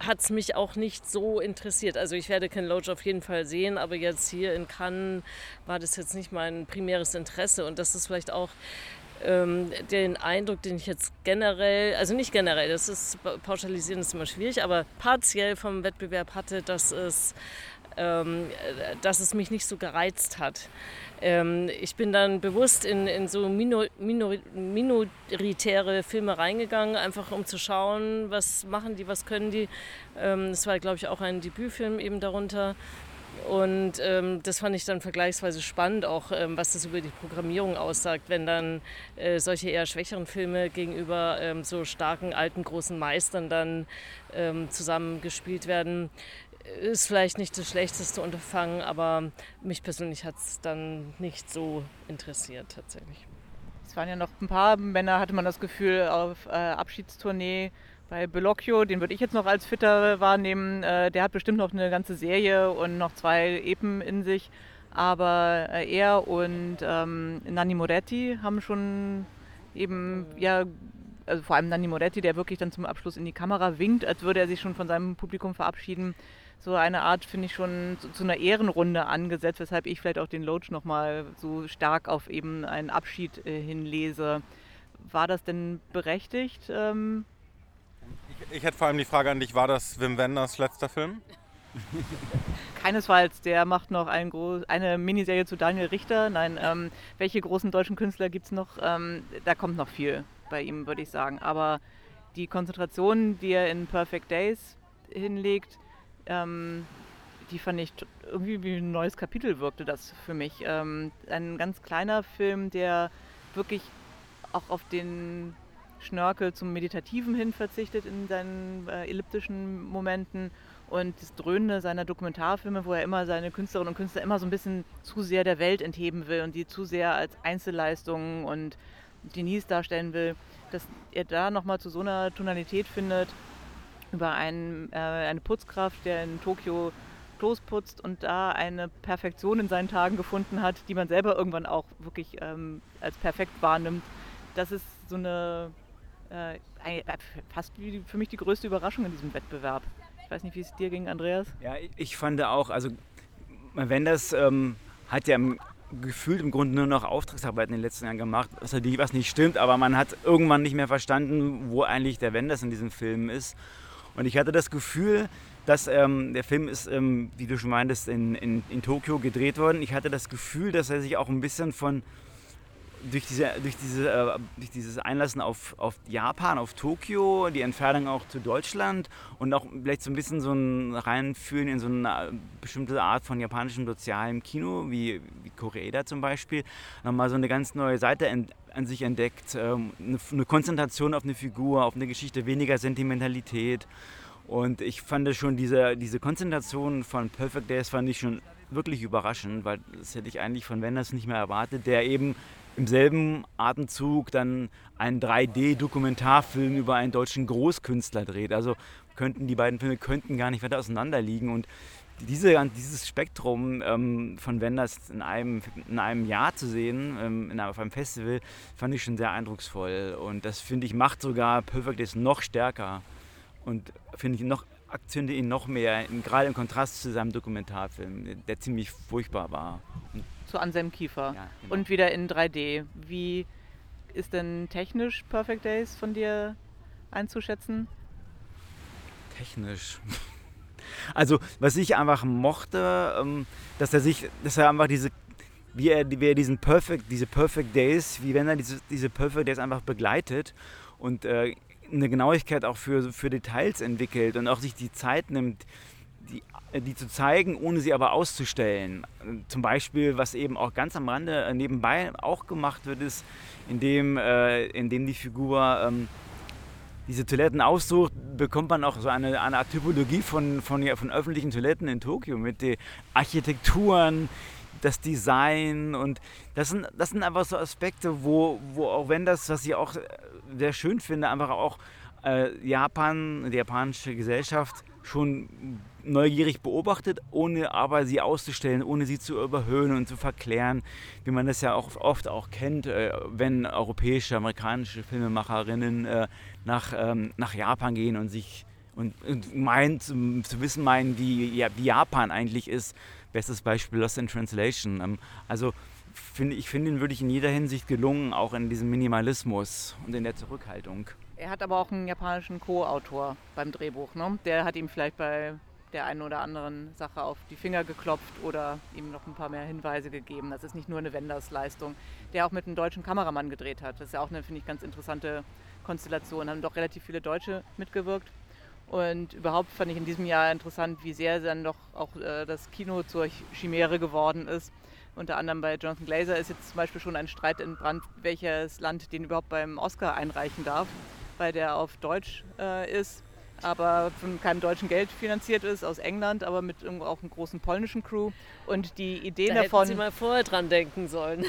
hat es mich auch nicht so interessiert. Also ich werde Ken Loach auf jeden Fall sehen, aber jetzt hier in Cannes war das jetzt nicht mein primäres Interesse und das ist vielleicht auch ähm, den Eindruck, den ich jetzt generell, also nicht generell, das ist pauschalisieren ist immer schwierig, aber partiell vom Wettbewerb hatte, dass es dass es mich nicht so gereizt hat. Ähm, ich bin dann bewusst in, in so minor, minor, minoritäre Filme reingegangen, einfach um zu schauen, was machen die, was können die. Ähm, das war, glaube ich, auch ein Debütfilm eben darunter. Und ähm, das fand ich dann vergleichsweise spannend, auch ähm, was das über die Programmierung aussagt, wenn dann äh, solche eher schwächeren Filme gegenüber ähm, so starken, alten, großen Meistern dann ähm, zusammengespielt werden ist vielleicht nicht das schlechteste Unterfangen, aber mich persönlich hat es dann nicht so interessiert tatsächlich. Es waren ja noch ein paar Männer, hatte man das Gefühl, auf äh, Abschiedstournee bei Bellocchio, den würde ich jetzt noch als fitter wahrnehmen. Äh, der hat bestimmt noch eine ganze Serie und noch zwei Epen in sich. Aber äh, er und ähm, Nanni Moretti haben schon eben, ja, also vor allem Nanni Moretti, der wirklich dann zum Abschluss in die Kamera winkt, als würde er sich schon von seinem Publikum verabschieden so eine Art, finde ich, schon zu, zu, einer Ehrenrunde angesetzt, weshalb ich vielleicht auch den Loach nochmal so stark auf eben einen Abschied äh, hinlese. War das denn berechtigt? Ähm ich, ich, hätte vor allem die Frage an dich, war das Wim Wenders letzter Film? Keinesfalls, der macht noch ein eine Miniserie zu Daniel Richter. Nein, ähm, welche großen deutschen Künstler gibt es noch? Ähm, da kommt noch viel bei ihm, würde ich sagen. Aber die Konzentration, die er in Perfect Days hinlegt, ähm, die fand ich irgendwie wie ein neues Kapitel wirkte das für mich. Ähm, ein ganz kleiner Film, der wirklich auch auf den Schnörkel zum Meditativen hin verzichtet in seinen äh, elliptischen Momenten und das Dröhnende seiner Dokumentarfilme, wo er immer seine Künstlerinnen und Künstler immer so ein bisschen zu sehr der Welt entheben will und die zu sehr als Einzelleistungen und Denise darstellen will, dass er da nochmal zu so einer Tonalität findet, über einen, äh, eine Putzkraft, der in Tokio Klos putzt und da eine Perfektion in seinen Tagen gefunden hat, die man selber irgendwann auch wirklich ähm, als perfekt wahrnimmt. Das ist so eine äh, fast wie für mich die größte Überraschung in diesem Wettbewerb. Ich weiß nicht, wie es dir ging, Andreas. Ja, ich fand auch, also wenn das ähm, hat ja gefühlt im Grunde nur noch Auftragsarbeit in den letzten Jahren gemacht, was nicht stimmt, aber man hat irgendwann nicht mehr verstanden, wo eigentlich der Wenders in diesem Film ist. Und ich hatte das Gefühl, dass ähm, der Film ist, ähm, wie du schon meintest, in, in, in Tokio gedreht worden. Ich hatte das Gefühl, dass er sich auch ein bisschen von durch, diese, durch, diese, äh, durch dieses Einlassen auf, auf Japan, auf Tokio, die Entfernung auch zu Deutschland und auch vielleicht so ein bisschen so ein Reinfühlen in so eine bestimmte Art von japanischem sozialem Kino, wie, wie Koreeda zum Beispiel, nochmal so eine ganz neue Seite ent, an sich entdeckt. Ähm, eine, eine, Konzentration auf eine Figur, auf eine Geschichte, weniger Sentimentalität. Und ich fand schon diese, diese Konzentration von Perfect Days fand ich schon wirklich überraschend, weil das hätte ich eigentlich von Wenders nicht mehr erwartet, der eben im selben Atemzug dann einen 3D-Dokumentarfilm über einen deutschen Großkünstler dreht. Also könnten die beiden Filme könnten gar nicht weiter auseinander liegen. Und diese, dieses Spektrum ähm, von Wenders in einem, in einem Jahr zu sehen, ähm, in, auf einem Festival, fand ich schon sehr eindrucksvoll. Und das, finde ich, macht sogar Perfect Days noch stärker. Und finde ich noch, akzente ihn noch mehr, gerade im Kontrast zu seinem Dokumentarfilm, der ziemlich furchtbar war. Und zu Anselm Kiefer. Ja, genau. Und wieder in 3D. Wie ist denn technisch Perfect Days von dir einzuschätzen? Technisch. Also, was ich einfach mochte, ähm, dass er sich, dass er einfach diese, wie er, wie er diesen Perfect, diese Perfect Days, wie wenn er diese, diese Perfect Days einfach begleitet und äh, eine Genauigkeit auch für, für Details entwickelt und auch sich die Zeit nimmt, die, die zu zeigen, ohne sie aber auszustellen. Zum Beispiel, was eben auch ganz am Rande äh, nebenbei auch gemacht wird, ist, indem, äh, indem die Figur ähm, diese Toiletten aussucht, bekommt man auch so eine, eine Art Typologie von, von, von öffentlichen Toiletten in Tokio mit den Architekturen, das Design und das sind, das sind einfach so Aspekte, wo, wo auch wenn das, was ich auch sehr schön finde, einfach auch äh, Japan, die japanische Gesellschaft schon neugierig beobachtet, ohne aber sie auszustellen, ohne sie zu überhöhen und zu verklären, wie man das ja auch oft auch kennt, äh, wenn europäische, amerikanische Filmemacherinnen äh, nach, ähm, nach Japan gehen und sich und, und meinen zu, zu, wissen meinen, wie, ja, wie Japan eigentlich ist. Bestes Beispiel Lost in Translation. Ähm, also finde ich finde ihn wirklich in jeder Hinsicht gelungen, auch in diesem Minimalismus und in der Zurückhaltung. Er hat aber auch einen japanischen Co-Autor beim Drehbuch. Ne? Der hat ihm vielleicht bei der einen oder anderen Sache auf die Finger geklopft oder ihm noch ein paar mehr Hinweise gegeben. Das ist nicht nur eine Wenders-Leistung, der auch mit einem deutschen Kameramann gedreht hat. Das ist ja auch eine, finde ich, ganz interessante Konstellation. Haben doch relativ viele Deutsche mitgewirkt. Und überhaupt fand ich in diesem Jahr interessant, wie sehr dann doch auch äh, das Kino zur Chimäre geworden ist. Unter anderem bei Jonathan Glazer ist jetzt zum Beispiel schon ein Streit entbrannt, welches Land den überhaupt beim Oscar einreichen darf, weil der auf Deutsch äh, ist aber von keinem deutschen Geld finanziert ist, aus England, aber mit auch einem großen polnischen Crew. Und die Ideen da davon. Hätten Sie mal vorher dran denken sollen.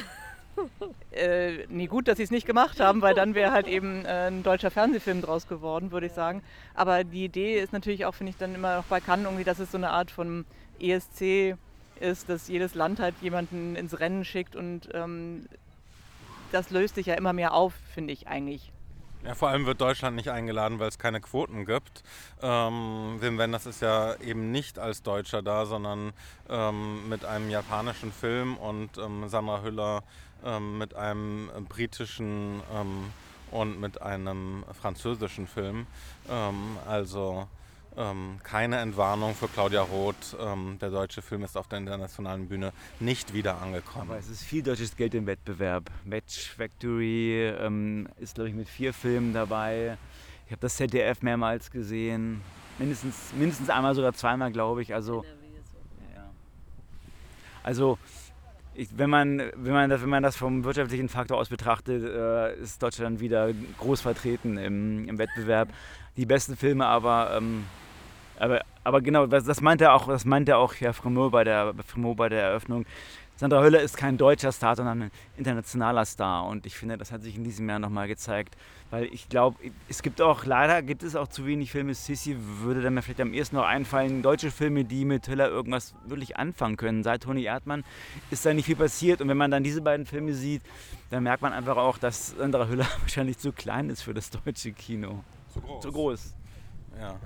Äh, nee, gut, dass sie es nicht gemacht haben, weil dann wäre halt eben äh, ein deutscher Fernsehfilm draus geworden, würde ich sagen. Aber die Idee ist natürlich auch, finde ich, dann immer noch bei Cannes irgendwie, dass es so eine Art von ESC ist, dass jedes Land halt jemanden ins Rennen schickt und ähm, das löst sich ja immer mehr auf, finde ich eigentlich. Ja, vor allem wird Deutschland nicht eingeladen, weil es keine Quoten gibt. Ähm, Wim Wenders ist ja eben nicht als Deutscher da, sondern ähm, mit einem japanischen Film und ähm, Sandra Hüller ähm, mit einem britischen ähm, und mit einem französischen Film. Ähm, also ähm, keine Entwarnung für Claudia Roth. Ähm, der deutsche Film ist auf der internationalen Bühne nicht wieder angekommen. Aber es ist viel deutsches Geld im Wettbewerb. Match Factory ähm, ist, glaube ich, mit vier Filmen dabei. Ich habe das ZDF mehrmals gesehen. Mindestens, mindestens einmal, sogar zweimal, glaube ich. Also, ja. also ich, wenn, man, wenn, man das, wenn man das vom wirtschaftlichen Faktor aus betrachtet, äh, ist Deutschland wieder groß vertreten im, im Wettbewerb. Die besten Filme aber ähm, aber, aber genau, das meinte auch, das auch Herr Fremont bei bei der Eröffnung. Sandra Höller ist kein deutscher Star, sondern ein internationaler Star. Und ich finde, das hat sich in diesem Jahr nochmal gezeigt. Weil ich glaube, es gibt auch, leider gibt es auch zu wenig Filme. Sissy würde dann mir vielleicht am ersten noch einfallen, deutsche Filme, die mit Höller irgendwas wirklich anfangen können. Seit Toni Erdmann ist da nicht viel passiert. Und wenn man dann diese beiden Filme sieht, dann merkt man einfach auch, dass Sandra Höller wahrscheinlich zu klein ist für das deutsche Kino. Zu groß. Zu groß. Ja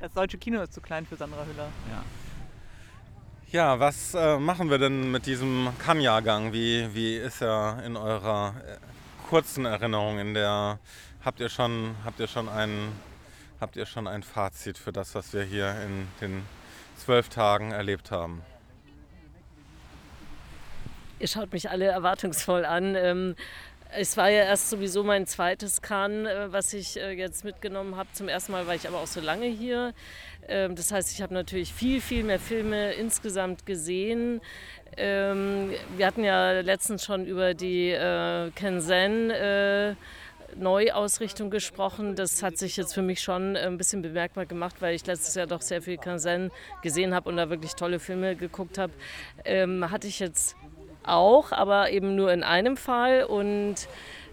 das deutsche Kino ist zu klein für Sandra Hüller. Ja. Ja, was äh, machen wir denn mit diesem Kann-Jahrgang? Wie, wie ist er in eurer äh, kurzen Erinnerung? In der habt ihr schon habt ihr schon ein habt ihr schon ein Fazit für das, was wir hier in den zwölf Tagen erlebt haben? Ihr schaut mich alle erwartungsvoll an. Ähm, Es war ja erst sowieso mein zweites Cannes, äh, was ich äh, jetzt mitgenommen habe. Zum ersten Mal war ich aber auch so lange hier. Ähm, das heißt, ich habe natürlich viel, viel mehr Filme insgesamt gesehen. Ähm, wir hatten ja letztens schon über die äh, Kensen Neuausrichtung gesprochen. Das hat sich jetzt für mich schon ein bisschen bemerkbar gemacht, weil ich letztes Jahr doch sehr viel Kansen gesehen habe und da wirklich tolle Filme geguckt habe. Ähm, hatte ich jetzt auch, aber eben nur in einem Fall. Und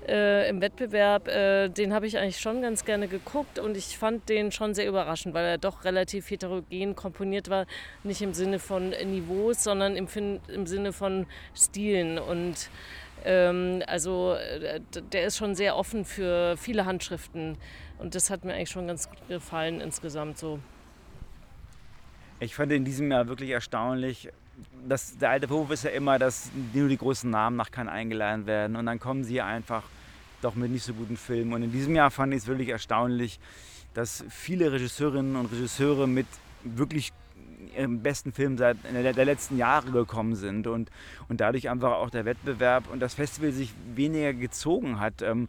äh, im Wettbewerb, äh, den habe ich eigentlich schon ganz gerne geguckt und ich fand den schon sehr überraschend, weil er doch relativ heterogen komponiert war. Nicht im Sinne von Niveaus, sondern im, im Sinne von Stilen. Und ähm, also äh, der ist schon sehr offen für viele Handschriften. Und das hat mir eigentlich schon ganz gut gefallen insgesamt so. Ich fand in diesem Jahr wirklich erstaunlich, das, der alte Beruf ist ja immer, dass nur die großen Namen nach Cannes eingeladen werden und dann kommen sie einfach doch mit nicht so guten Filmen. Und in diesem Jahr fand ich es wirklich erstaunlich, dass viele Regisseurinnen und Regisseure mit wirklich im besten Film seit der, der letzten Jahre gekommen sind und, und dadurch einfach auch der Wettbewerb und das Festival sich weniger gezogen hat. Ähm,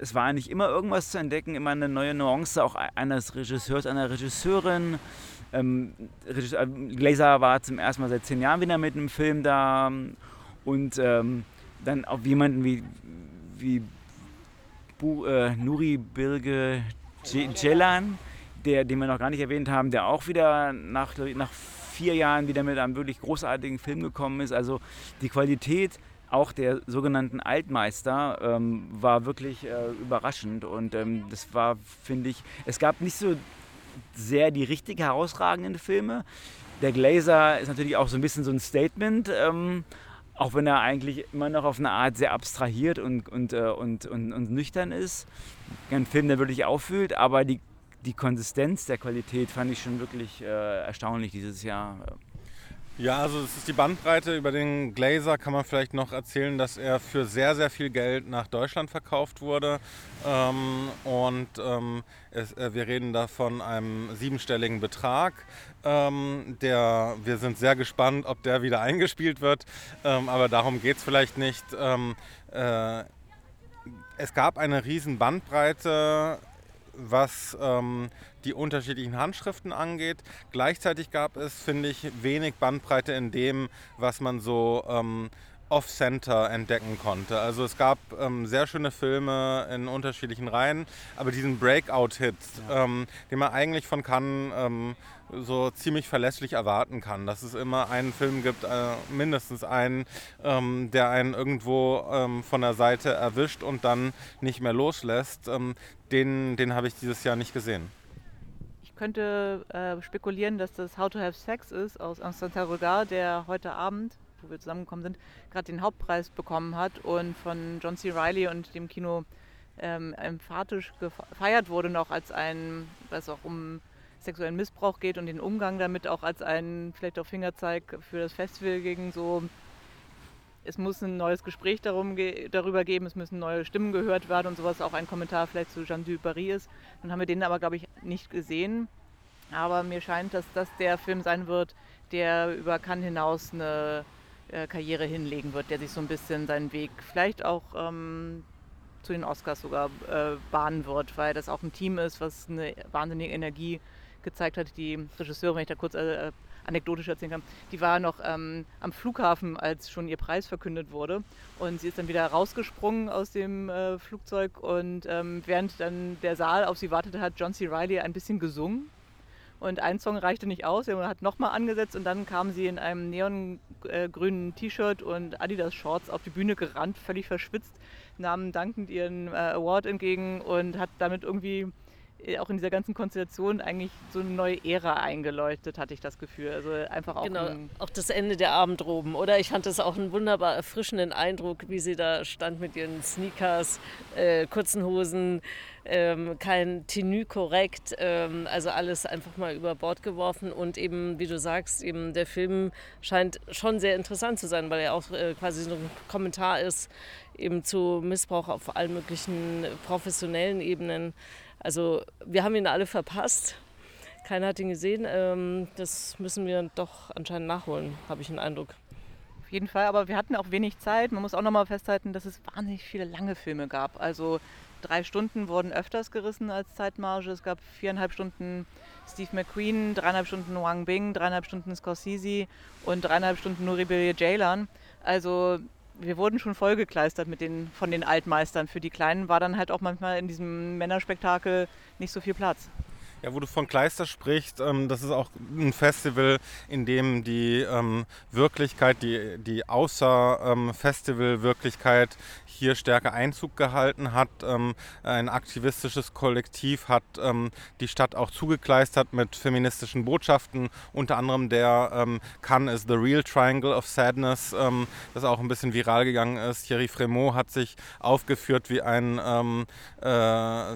es war eigentlich immer irgendwas zu entdecken, immer eine neue Nuance auch eines Regisseurs, einer Regisseurin. Ähm, äh, Glazer war zum ersten Mal seit zehn Jahren wieder mit einem Film da und ähm, dann auch jemanden wie, wie Bu, äh, Nuri Birge Celan, den wir noch gar nicht erwähnt haben, der auch wieder nach, nach vier Jahren wieder mit einem wirklich großartigen Film gekommen ist. Also die Qualität auch der sogenannten Altmeister ähm, war wirklich äh, überraschend und ähm, das war, finde ich, es gab nicht so sehr die richtig herausragenden Filme. Der Glazer ist natürlich auch so ein bisschen so ein Statement, ähm, auch wenn er eigentlich immer noch auf eine Art sehr abstrahiert und, und, äh, und, und, und nüchtern ist. Ein Film, der wirklich auffühlt, aber die, die Konsistenz der Qualität fand ich schon wirklich äh, erstaunlich dieses Jahr. Ja, also es ist die Bandbreite. Über den Glazer kann man vielleicht noch erzählen, dass er für sehr, sehr viel Geld nach Deutschland verkauft wurde. Ähm, und ähm, es, äh, wir reden da von einem siebenstelligen Betrag. Ähm, der, wir sind sehr gespannt, ob der wieder eingespielt wird. Ähm, aber darum geht es vielleicht nicht. Ähm, äh, es gab eine riesen Bandbreite was ähm, die unterschiedlichen Handschriften angeht. Gleichzeitig gab es, finde ich, wenig Bandbreite in dem, was man so ähm, off-center entdecken konnte. Also es gab ähm, sehr schöne Filme in unterschiedlichen Reihen, aber diesen Breakout-Hit, ja. ähm, den man eigentlich von Cannes ähm, so ziemlich verlässlich erwarten kann, dass es immer einen Film gibt, äh, mindestens einen, ähm, der einen irgendwo ähm, von der Seite erwischt und dann nicht mehr loslässt. Ähm, den den habe ich dieses Jahr nicht gesehen könnte äh, spekulieren, dass das How to Have Sex ist aus Instant Regard, der heute Abend, wo wir zusammengekommen sind, gerade den Hauptpreis bekommen hat und von John C. Reilly und dem Kino ähm, emphatisch gefeiert wurde, noch als ein, was auch um sexuellen Missbrauch geht und den Umgang damit auch als ein vielleicht auch Fingerzeig für das Festival gegen so es muss ein neues Gespräch darum, darüber geben, es müssen neue Stimmen gehört werden und sowas. Auch ein Kommentar vielleicht zu Jean Dubarry ist. Dann haben wir den aber, glaube ich, nicht gesehen. Aber mir scheint, dass das der Film sein wird, der über Cannes hinaus eine äh, Karriere hinlegen wird, der sich so ein bisschen seinen Weg vielleicht auch ähm, zu den Oscars sogar äh, bahnen wird, weil das auch ein Team ist, was eine wahnsinnige Energie gezeigt hat. Die Regisseure, wenn ich da kurz äh, anekdotisch erzählen kann, die war noch ähm, am Flughafen, als schon ihr Preis verkündet wurde. Und sie ist dann wieder rausgesprungen aus dem äh, Flugzeug und ähm, während dann der Saal auf sie wartete, hat John C. Reilly ein bisschen gesungen. Und ein Song reichte nicht aus, er hat nochmal angesetzt und dann kam sie in einem neongrünen T-Shirt und Adidas-Shorts auf die Bühne gerannt, völlig verschwitzt, nahm dankend ihren äh, Award entgegen und hat damit irgendwie auch in dieser ganzen Konstellation eigentlich so eine neue Ära eingeleuchtet, hatte ich das Gefühl. Also einfach auch. Genau, auch das Ende der Abendroben, oder? Ich fand das auch einen wunderbar erfrischenden Eindruck, wie sie da stand mit ihren Sneakers, äh, kurzen Hosen, ähm, kein Tenue korrekt, ähm, also alles einfach mal über Bord geworfen und eben, wie du sagst, eben der Film scheint schon sehr interessant zu sein, weil er auch äh, quasi so ein Kommentar ist eben zu Missbrauch auf allen möglichen professionellen Ebenen. Also wir haben ihn alle verpasst. Keiner hat ihn gesehen. Ähm, das müssen wir doch anscheinend nachholen, habe ich den Eindruck. Auf jeden Fall, aber wir hatten auch wenig Zeit. Man muss auch nochmal festhalten, dass es wahnsinnig viele lange Filme gab. Also drei Stunden wurden öfters gerissen als Zeitmarge. Es gab viereinhalb Stunden Steve McQueen, dreieinhalb Stunden Wang Bing, dreieinhalb Stunden Scorsese und dreieinhalb Stunden Nuri Bilge Ceylan. Also wir wurden schon vollgekleistert mit den, von den Altmeistern. Für die Kleinen war dann halt auch manchmal in diesem Männerspektakel nicht so viel Platz. Ja, wo du von Kleister sprichst, ähm, das ist auch ein Festival, in dem die ähm, Wirklichkeit, die, die Außer-Festival-Wirklichkeit ähm, hier stärker Einzug gehalten hat. Ähm, ein aktivistisches Kollektiv hat ähm, die Stadt auch zugekleistert mit feministischen Botschaften, unter anderem der ähm, Cannes is the Real Triangle of Sadness, das auch ein bisschen viral gegangen ist. Thierry Fremont hat sich aufgeführt wie ein, äh,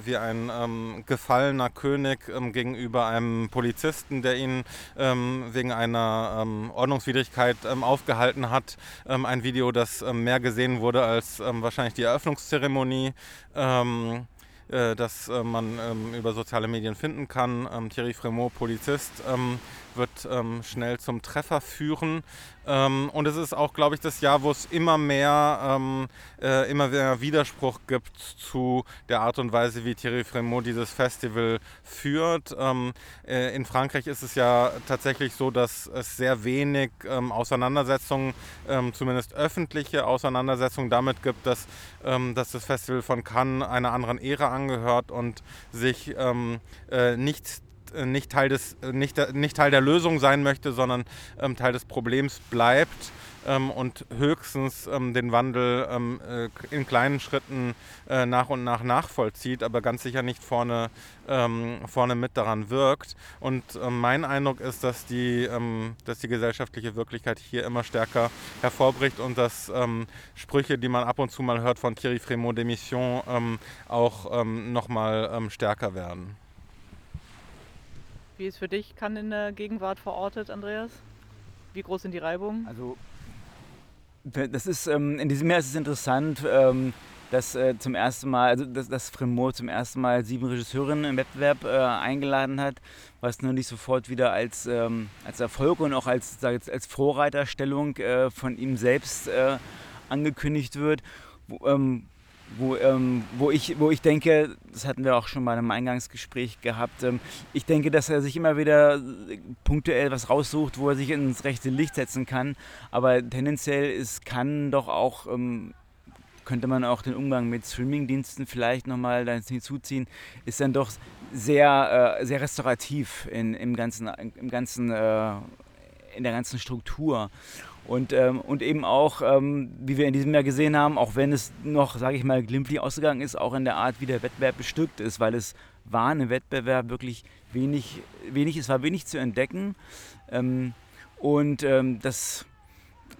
wie ein gefallener König gegenüber einem Polizisten, der ihn wegen einer Ordnungswidrigkeit aufgehalten hat. ein Video, das mehr gesehen wurde als wahrscheinlich die Eröffnungszeremonie. Ähm, äh, das äh, man ähm, über soziale Medien finden kann. Ähm, Thierry Fremont, Polizist, ähm, wird ähm, schnell zum Treffer führen. Ähm, und es ist auch, glaube ich, das Jahr, wo es immer mehr, ähm, äh, immer mehr Widerspruch gibt zu der Art und Weise, wie Thierry Fremont dieses Festival führt. Äh, in Frankreich ist es ja tatsächlich so, dass es sehr wenig Auseinandersetzungen, zumindest öffentliche Auseinandersetzungen damit gibt, dass, dass das Festival von Cannes einer anderen Ära angehört und sich ähm, äh, nicht äh, nicht Teil, des, äh, nicht, nicht Teil der Lösung sein möchte, sondern ähm, Teil des Problems bleibt ähm, und höchstens ähm, den Wandel ähm, äh, in kleinen Schritten äh, nach und nach nachvollzieht, aber ganz sicher nicht vorne, ähm, vorne mit daran wirkt. Und ähm, mein Eindruck ist, dass die, dass die gesellschaftliche Wirklichkeit hier immer stärker hervorbricht und dass Sprüche, die man ab und zu mal hört von Thierry Fremont Demission, auch ähm, nochmal stärker werden. Wie ist für dich kann in der Gegenwart verortet, Andreas? Wie groß sind die Reibungen? Also das ist ähm, in diesem Jahr ist es interessant, ähm, dass äh, zum ersten Mal, also dass, dass Fremont zum ersten Mal sieben Regisseurinnen im Wettbewerb äh, eingeladen hat, was nur nicht sofort wieder als, ähm, als Erfolg und auch als, jetzt, als Vorreiterstellung äh, von ihm selbst äh, angekündigt wird. Wo, ähm, wo, ähm, wo, ich, wo ich denke, das hatten wir auch schon mal im Eingangsgespräch gehabt, ähm, ich denke, dass er sich immer wieder punktuell was raussucht, wo er sich ins rechte Licht setzen kann. Aber tendenziell ist, kann doch auch, ähm, könnte man auch den Umgang mit Streamingdiensten vielleicht nochmal hinzuziehen, ist dann doch sehr, äh, sehr restaurativ in, im ganzen, im ganzen, äh, in der ganzen Struktur. Und, ähm, und eben auch, ähm, wie wir in diesem Jahr gesehen haben, auch wenn es noch, sage ich mal, glimpflich ausgegangen ist, auch in der Art, wie der Wettbewerb bestückt ist, weil es war ein Wettbewerb wirklich wenig, wenig es war wenig zu entdecken. Ähm, und ähm, das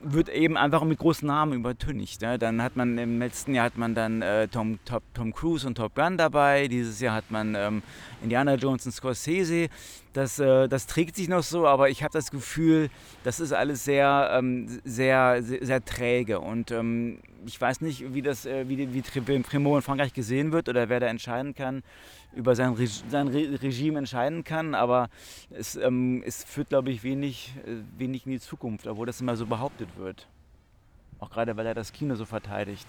wird eben einfach mit großen Namen übertüncht. Ne? Dann hat man im letzten Jahr hat man dann äh, Tom, Top, Tom Cruise und Top Gun dabei. Dieses Jahr hat man ähm, Indiana Jones und Scorsese. Das, äh, das trägt sich noch so, aber ich habe das Gefühl, das ist alles sehr, ähm, sehr, sehr, sehr, träge. Und ähm, ich weiß nicht, wie das, äh, wie, wie Trimo in Frankreich gesehen wird oder wer da entscheiden kann über sein, Re sein Re Regime entscheiden kann, aber es, ähm, es führt, glaube ich, wenig, äh, wenig in die Zukunft, obwohl das immer so behauptet wird. Auch gerade, weil er das Kino so verteidigt.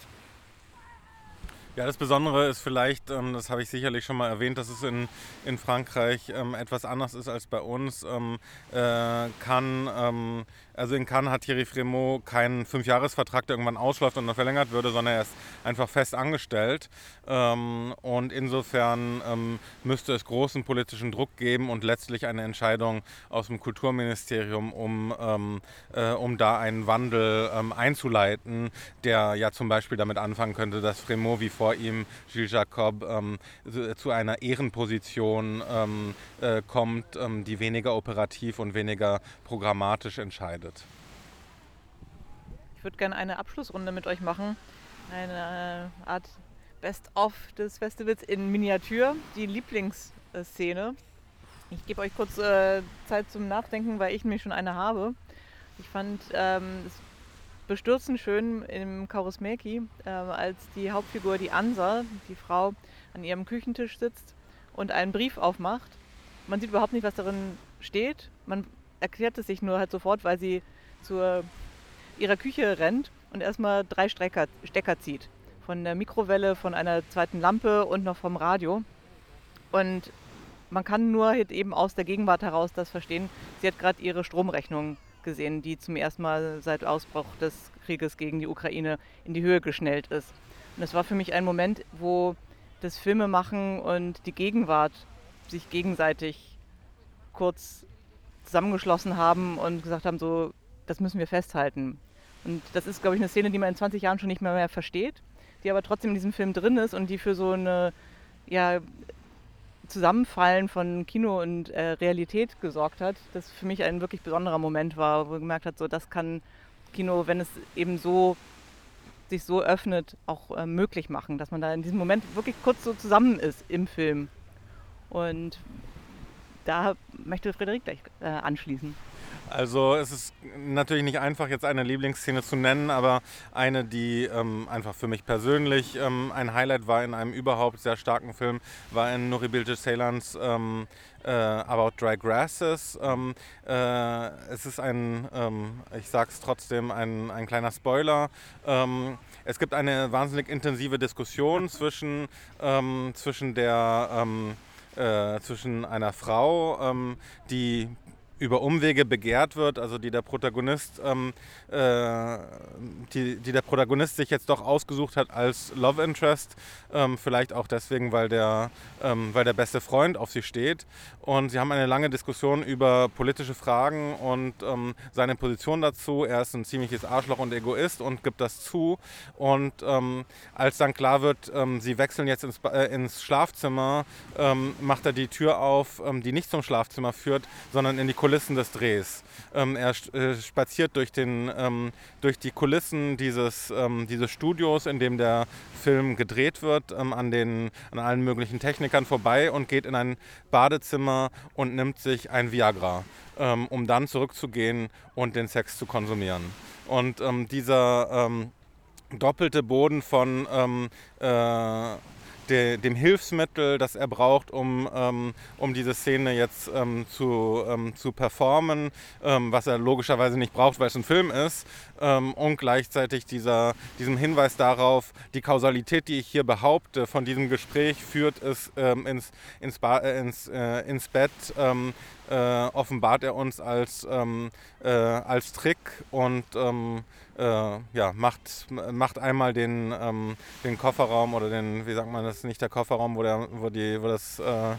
Ja, das Besondere ist vielleicht, ähm, das habe ich sicherlich schon mal erwähnt, dass es in, in Frankreich ähm, etwas anders ist als bei uns. Ähm, äh, kann ähm, also in Cannes hat Thierry Fremont keinen Fünfjahresvertrag, der irgendwann ausläuft und noch verlängert würde, sondern er ist einfach fest angestellt. Ähm, und insofern ähm, müsste es großen politischen Druck geben und letztlich eine Entscheidung aus dem Kulturministerium, um, ähm, äh, um da einen Wandel einzuleiten, der ja zum Beispiel damit anfangen könnte, dass Fremont wie vor ihm Gilles Jacob zu einer Ehrenposition äh, kommt, die weniger operativ und weniger programmatisch entscheidet wird. Ich würde gerne eine Abschlussrunde mit euch machen. Eine äh, Art Best-of des Festivals in Miniatur, die Lieblingsszene. Ich gebe euch kurz äh, Zeit zum Nachdenken, weil ich nämlich schon eine habe. Ich fand ähm, es bestürzend schön im Karusmeki, äh, als die Hauptfigur, die Ansa, die Frau, an ihrem Küchentisch sitzt und einen Brief aufmacht. Man sieht überhaupt nicht, was darin steht. Man erklärt es sich nur halt sofort, weil sie zur ihrer Küche rennt und erstmal drei Stecker, Stecker zieht. Von der Mikrowelle, von einer zweiten Lampe und noch vom Radio. Und man kann nur eben aus der Gegenwart heraus das verstehen. Sie hat gerade ihre Stromrechnung gesehen, die zum ersten Mal seit Ausbruch des Krieges gegen die Ukraine in die Höhe geschnellt ist. Und es war für mich ein Moment, wo das Filmemachen und die Gegenwart sich gegenseitig kurz zusammengeschlossen haben und gesagt haben, so, das müssen wir festhalten. Und das ist, glaube ich, eine Szene, die man in 20 Jahren schon nicht mehr, mehr versteht, die aber trotzdem in diesem Film drin ist und die für so eine ja, Zusammenfallen von Kino und äh, Realität gesorgt hat, das für mich ein wirklich besonderer Moment war, wo man gemerkt hat, so das kann Kino, wenn es eben so sich so öffnet, auch äh, möglich machen, dass man da in diesem Moment wirklich kurz so zusammen ist im Film. Und da möchte Frederik gleich äh, anschließen. Also es ist natürlich nicht einfach, jetzt eine Lieblingsszene zu nennen, aber eine, die ähm, einfach für mich persönlich ähm, ein Highlight war in einem überhaupt sehr starken Film, war in Nuri Bilge Ceylans ähm, äh, About Dry Grasses. Ähm, äh, es ist ein, ähm, ich sag's trotzdem, ein, ein kleiner Spoiler. Ähm, es gibt eine wahnsinnig intensive Diskussion zwischen, zwischen der äh, zwischen einer Frau, ähm, die über Umwege begehrt wird, also die der Protagonist, ähm, äh, die, die, der Protagonist sich jetzt doch ausgesucht hat als Love Interest, ähm, vielleicht auch deswegen, weil der, ähm, weil der beste Freund auf sie steht. Und sie haben eine lange Diskussion über politische Fragen und ähm, seine Position dazu. Er ist ein ziemliches Arschloch und Egoist und gibt das zu. Und ähm, als dann klar wird, ähm, sie wechseln jetzt ins, äh, ins Schlafzimmer, macht er die Tür auf, die nicht zum Schlafzimmer führt, sondern in die Kulisse Kulissen des Drehs. Ähm, er äh, spaziert durch, den, ähm, durch die Kulissen dieses, ähm, dieses Studios, in dem der Film gedreht wird, ähm, an, den, an allen möglichen Technikern vorbei und geht in ein Badezimmer und nimmt sich ein Viagra, ähm, um dann zurückzugehen und den Sex zu konsumieren. Und dieser doppelte Boden von äh, de, dem Hilfsmittel, das er braucht, um, ähm, um diese Szene jetzt ähm, zu, ähm, zu performen, ähm, was er logischerweise nicht braucht, weil es ein Film ist, ähm, und gleichzeitig dieser, diesem Hinweis darauf, die Kausalität, die ich hier behaupte, von diesem Gespräch führt es ähm, ins, ins, äh, ins, äh, ins Bett. Äh, offenbart er uns als, ähm, äh, als Trick und ähm, äh, ja, macht, macht einmal den, ähm, den Kofferraum oder den, wie sagt man das, nicht der Kofferraum, wo, der, wo, die, wo das äh,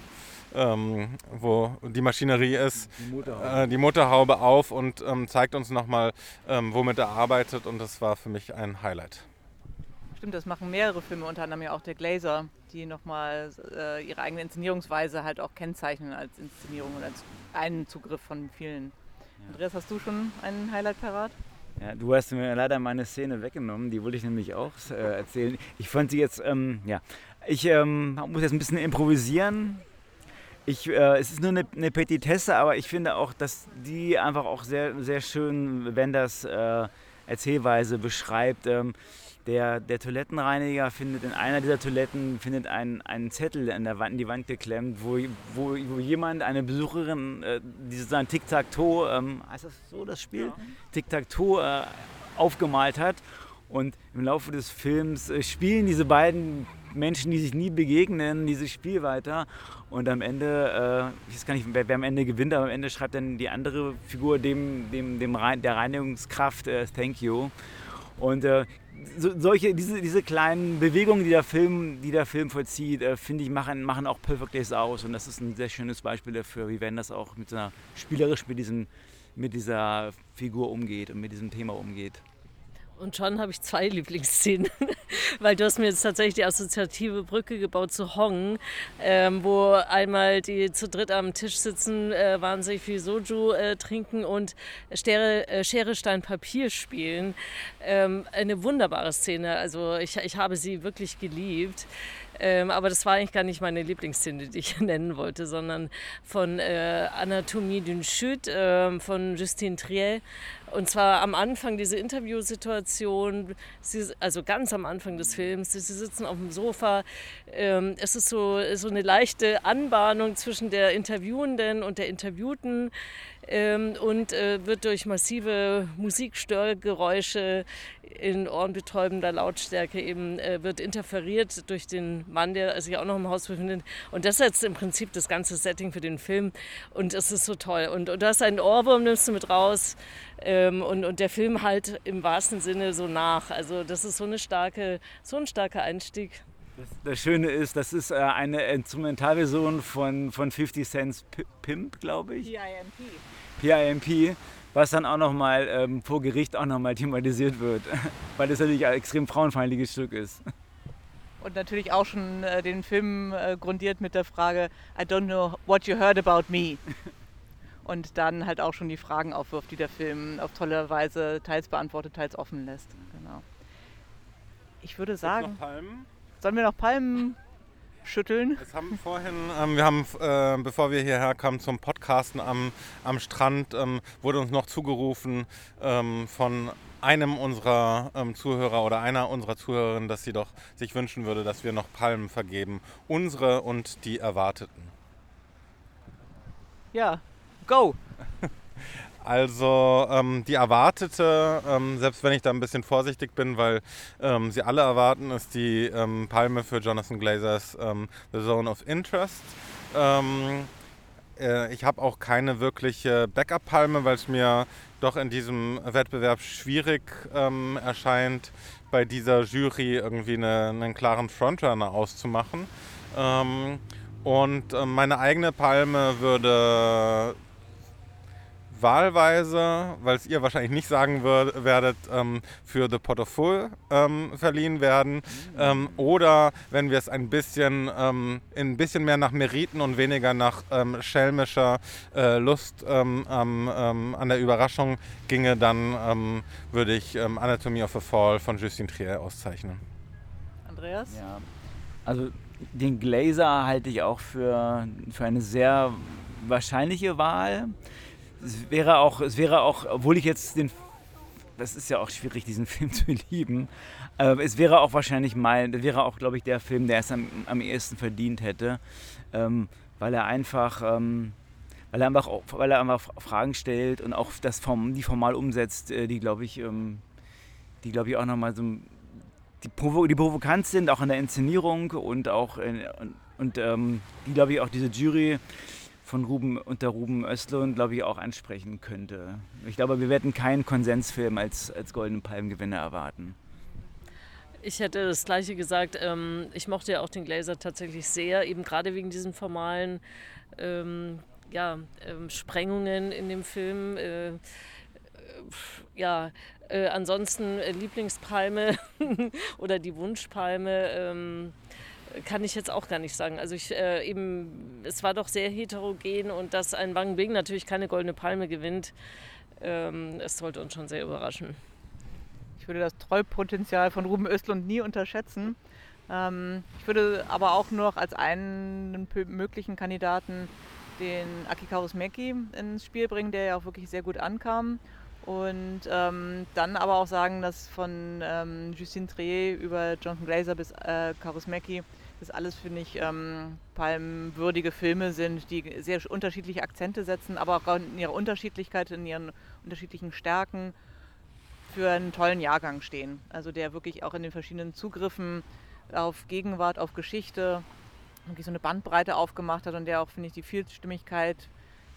ähm, wo die Maschinerie ist, die Motorhaube, äh, die Motorhaube auf und ähm, zeigt uns nochmal, ähm, womit er arbeitet und das war für mich ein Highlight. Stimmt, das machen mehrere Filme, unter anderem ja auch der Glazer, die nochmal äh, ihre eigene Inszenierungsweise halt auch kennzeichnen als Inszenierung und als einen Zugriff von vielen. Ja. Andreas, hast du schon einen Highlight parat? Ja, du hast mir leider meine Szene weggenommen, die wollte ich nämlich auch äh, erzählen. Ich fand sie jetzt, ähm, ja, ich ähm, muss jetzt ein bisschen improvisieren. Ich, äh, es ist nur eine, eine, Petitesse, aber ich finde auch, dass die einfach auch sehr, sehr schön Wenders äh, Erzählweise beschreibt. Ähm, der, der Toilettenreiniger findet in einer dieser Toiletten findet einen, einen Zettel an der Wand, in die Wand geklemmt, wo, wo, wo jemand, eine Besucherin, äh, dieses Tic-Tac-Toe, ähm, heißt das so das Spiel? Ja. Tic-Tac-Toe äh, aufgemalt hat. Und im Laufe des Films äh, spielen diese beiden Menschen, die sich nie begegnen, dieses Spiel weiter. Und am Ende, äh, ich weiß gar nicht, wer, wer, am Ende gewinnt, aber am Ende schreibt dann die andere Figur dem, dem, dem Rein, der Reinigungskraft äh, Thank you. Und äh, so, solche, diese, diese kleinen Bewegungen, die der Film, die der Film vollzieht, äh, finde ich, machen, machen auch Perfect Days aus. Und das ist ein sehr schönes Beispiel dafür, wie Van das auch mit seiner, spielerisch mit, diesem, mit dieser Figur umgeht und mit diesem Thema umgeht. Und schon habe ich zwei Lieblingsszenen, weil du hast mir jetzt tatsächlich die assoziative Brücke gebaut zu Hong, ähm, wo einmal die zu dritt am Tisch sitzen, äh, wahnsinnig viel Soju äh, trinken und Schere, äh, Schere, Stein, Papier spielen. Ähm, eine wunderbare Szene, also ich, ich habe sie wirklich geliebt. Ähm, aber das war eigentlich gar nicht meine Lieblingsszene, die ich nennen wollte, sondern von äh, Anatomie d'une Chute äh, von Justine Trier. Und zwar am Anfang diese Interviewsituation, sie, also ganz am Anfang des Films, sie sitzen auf dem Sofa. Ähm, es ist so, so eine leichte Anbahnung zwischen der Interviewenden und der Interviewten ähm, und äh, wird durch massive Musikstörgeräusche in ohrenbetäubender Lautstärke eben äh, wird interferiert durch den Mann, der sich auch noch im Haus befindet. Und das setzt im Prinzip das ganze Setting für den Film. Und es ist so toll. Und, und du hast einen Ohrwurm, nimmst du mit raus. Ähm, und, und der Film halt im wahrsten Sinne so nach. Also das ist so, eine starke, so ein starker Einstieg. Das, das Schöne ist, das ist äh, eine Instrumentalversion von, von 50 Cents Pimp, glaube ich. PIMP. PIMP, was dann auch nochmal ähm, vor Gericht auch nochmal thematisiert wird, weil das natürlich ein extrem frauenfeindliches Stück ist. Und natürlich auch schon äh, den Film äh, grundiert mit der Frage, I don't know what you heard about me. Und dann halt auch schon die Fragen aufwirft, die der Film auf tolle Weise teils beantwortet, teils offen lässt. Genau. Ich würde sagen. Sollen wir noch Palmen schütteln? Es haben vorhin, ähm, wir haben, äh, bevor wir hierher kamen zum Podcasten am, am Strand, ähm, wurde uns noch zugerufen ähm, von einem unserer ähm, Zuhörer oder einer unserer Zuhörerinnen, dass sie doch sich wünschen würde, dass wir noch Palmen vergeben. Unsere und die erwarteten. Ja, go! Also ähm, die erwartete, ähm, selbst wenn ich da ein bisschen vorsichtig bin, weil ähm, sie alle erwarten, ist die ähm, Palme für Jonathan Glazers ähm, The Zone of Interest. Ähm, äh, ich habe auch keine wirkliche Backup-Palme, weil es mir doch in diesem Wettbewerb schwierig erscheint, bei dieser Jury irgendwie eine, einen klaren Frontrunner auszumachen. und meine eigene Palme würde wahlweise, weil es ihr wahrscheinlich nicht sagen würd, werdet, ähm, für The Pot of Full ähm, verliehen werden. Ähm, oder wenn wir es ein bisschen, ähm, ein bisschen mehr nach Meriten und weniger nach ähm, schelmischer äh, Lust ähm, an der Überraschung ginge, dann würde ich Anatomy of a Fall von Justine Trier auszeichnen. Andreas? Ja, also den Glazer halte ich auch für, für eine sehr wahrscheinliche Wahl es wäre auch, es wäre auch, obwohl ich jetzt den, das ist ja auch schwierig, diesen Film zu lieben, aber es wäre auch wahrscheinlich mein, wäre auch, glaube ich, der Film, der es am, am ehesten verdient hätte, ähm, weil er einfach, ähm, weil er einfach, weil er einfach Fragen stellt und auch das Form, die formal umsetzt, äh, die, glaube ich, ähm, die, glaube ich, auch nochmal so die, provo die provokant sind, auch in der Inszenierung und auch in, und, und ähm, die, glaube ich, auch diese Jury von Ruben unter Ruben Östlund, glaube ich, auch ansprechen könnte. Ich glaube, wir werden keinen Konsensfilm als, als Goldenen Palmgewinner erwarten. Ich hätte das Gleiche gesagt. Ähm, ich mochte ja auch den Glaser tatsächlich sehr, eben gerade wegen diesen formalen ähm, ja, ähm, Sprengungen in dem Film. Äh, ja, äh, ansonsten äh, Lieblingspalme oder die Wunschpalme. Kann ich jetzt auch gar nicht sagen. Also ich äh, eben, es war doch sehr heterogen und dass ein Wang Bing natürlich keine goldene Palme gewinnt, ähm, es sollte uns schon sehr überraschen. Ich würde das Trollpotenzial von Ruben Östlund nie unterschätzen. Ähm, ich würde aber auch noch als einen möglichen Kandidaten den Akikaus Meki ins Spiel bringen, der ja auch wirklich sehr gut ankam. Und ähm, dann aber auch sagen, dass von ähm, Justine Trier über Jonathan Glazer bis äh, Karusmecki das alles, finde ich, ähm, palmwürdige Filme sind, die sehr unterschiedliche Akzente setzen, aber auch in ihrer Unterschiedlichkeit, in ihren unterschiedlichen Stärken für einen tollen Jahrgang stehen. Also der wirklich auch in den verschiedenen Zugriffen auf Gegenwart, auf Geschichte wirklich so eine Bandbreite aufgemacht hat und der auch, finde ich, die Vielstimmigkeit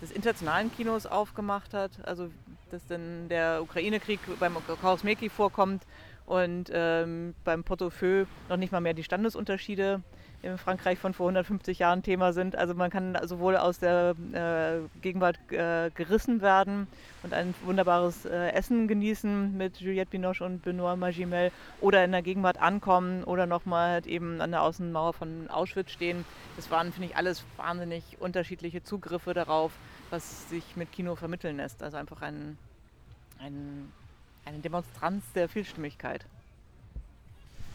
des internationalen Kinos aufgemacht hat. Also dass dann der Ukraine-Krieg beim Kausmeki vorkommt und ähm, beim Portefeuille noch nicht mal mehr die Standesunterschiede in Frankreich von vor 150 Jahren Thema sind. Also man kann sowohl aus der äh, Gegenwart äh, gerissen werden und ein wunderbares äh, Essen genießen mit Juliette Binoche und Benoît Magimel oder in der Gegenwart ankommen oder nochmal halt eben an der Außenmauer von Auschwitz stehen. Das waren, finde ich, alles wahnsinnig unterschiedliche Zugriffe darauf, was sich mit Kino vermitteln lässt. Also einfach ein, ein, eine Demonstranz der Vielstimmigkeit.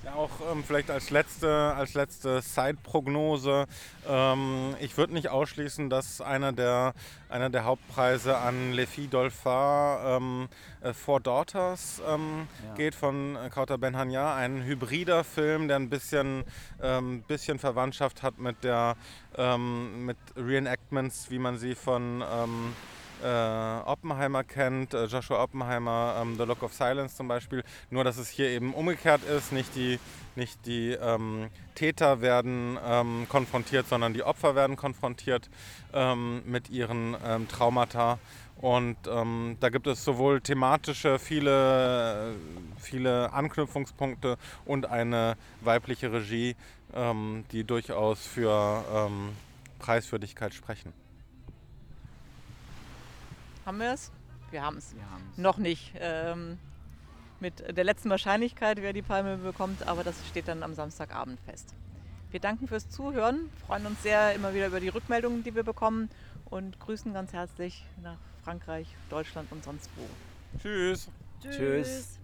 Ja, auch ähm, vielleicht als letzte, als letzte Side-Prognose. Ähm, ich würde nicht ausschließen, dass einer der, einer der Hauptpreise an Les Filles Dolphar ähm, äh, Four Daughters ähm, ja. geht von Kauter Benhanya. Ein hybrider Film, der ein bisschen, ähm, bisschen Verwandtschaft hat mit der ähm, mit Reenactments, wie man sie von äh, Oppenheimer kennt, äh, Joshua Oppenheimer, ähm, The Look of Silence zum Beispiel. Nur, dass es hier eben umgekehrt ist. Nicht die, nicht die ähm, Täter werden ähm, konfrontiert, sondern die Opfer werden konfrontiert ähm, mit ihren ähm, Traumata. Und ähm, da gibt es sowohl thematische, viele, viele Anknüpfungspunkte und eine weibliche Regie, die durchaus für Preiswürdigkeit sprechen. Haben wir es? Wir haben es. Noch nicht. Ähm, mit der letzten Wahrscheinlichkeit, wer die Palme bekommt, aber das steht dann am Samstagabend fest. Wir danken fürs Zuhören, freuen uns sehr immer wieder über die Rückmeldungen, die wir bekommen und grüßen ganz herzlich nach Frankreich, Deutschland und sonst wo. Tschüss. Tschüss. Tschüss.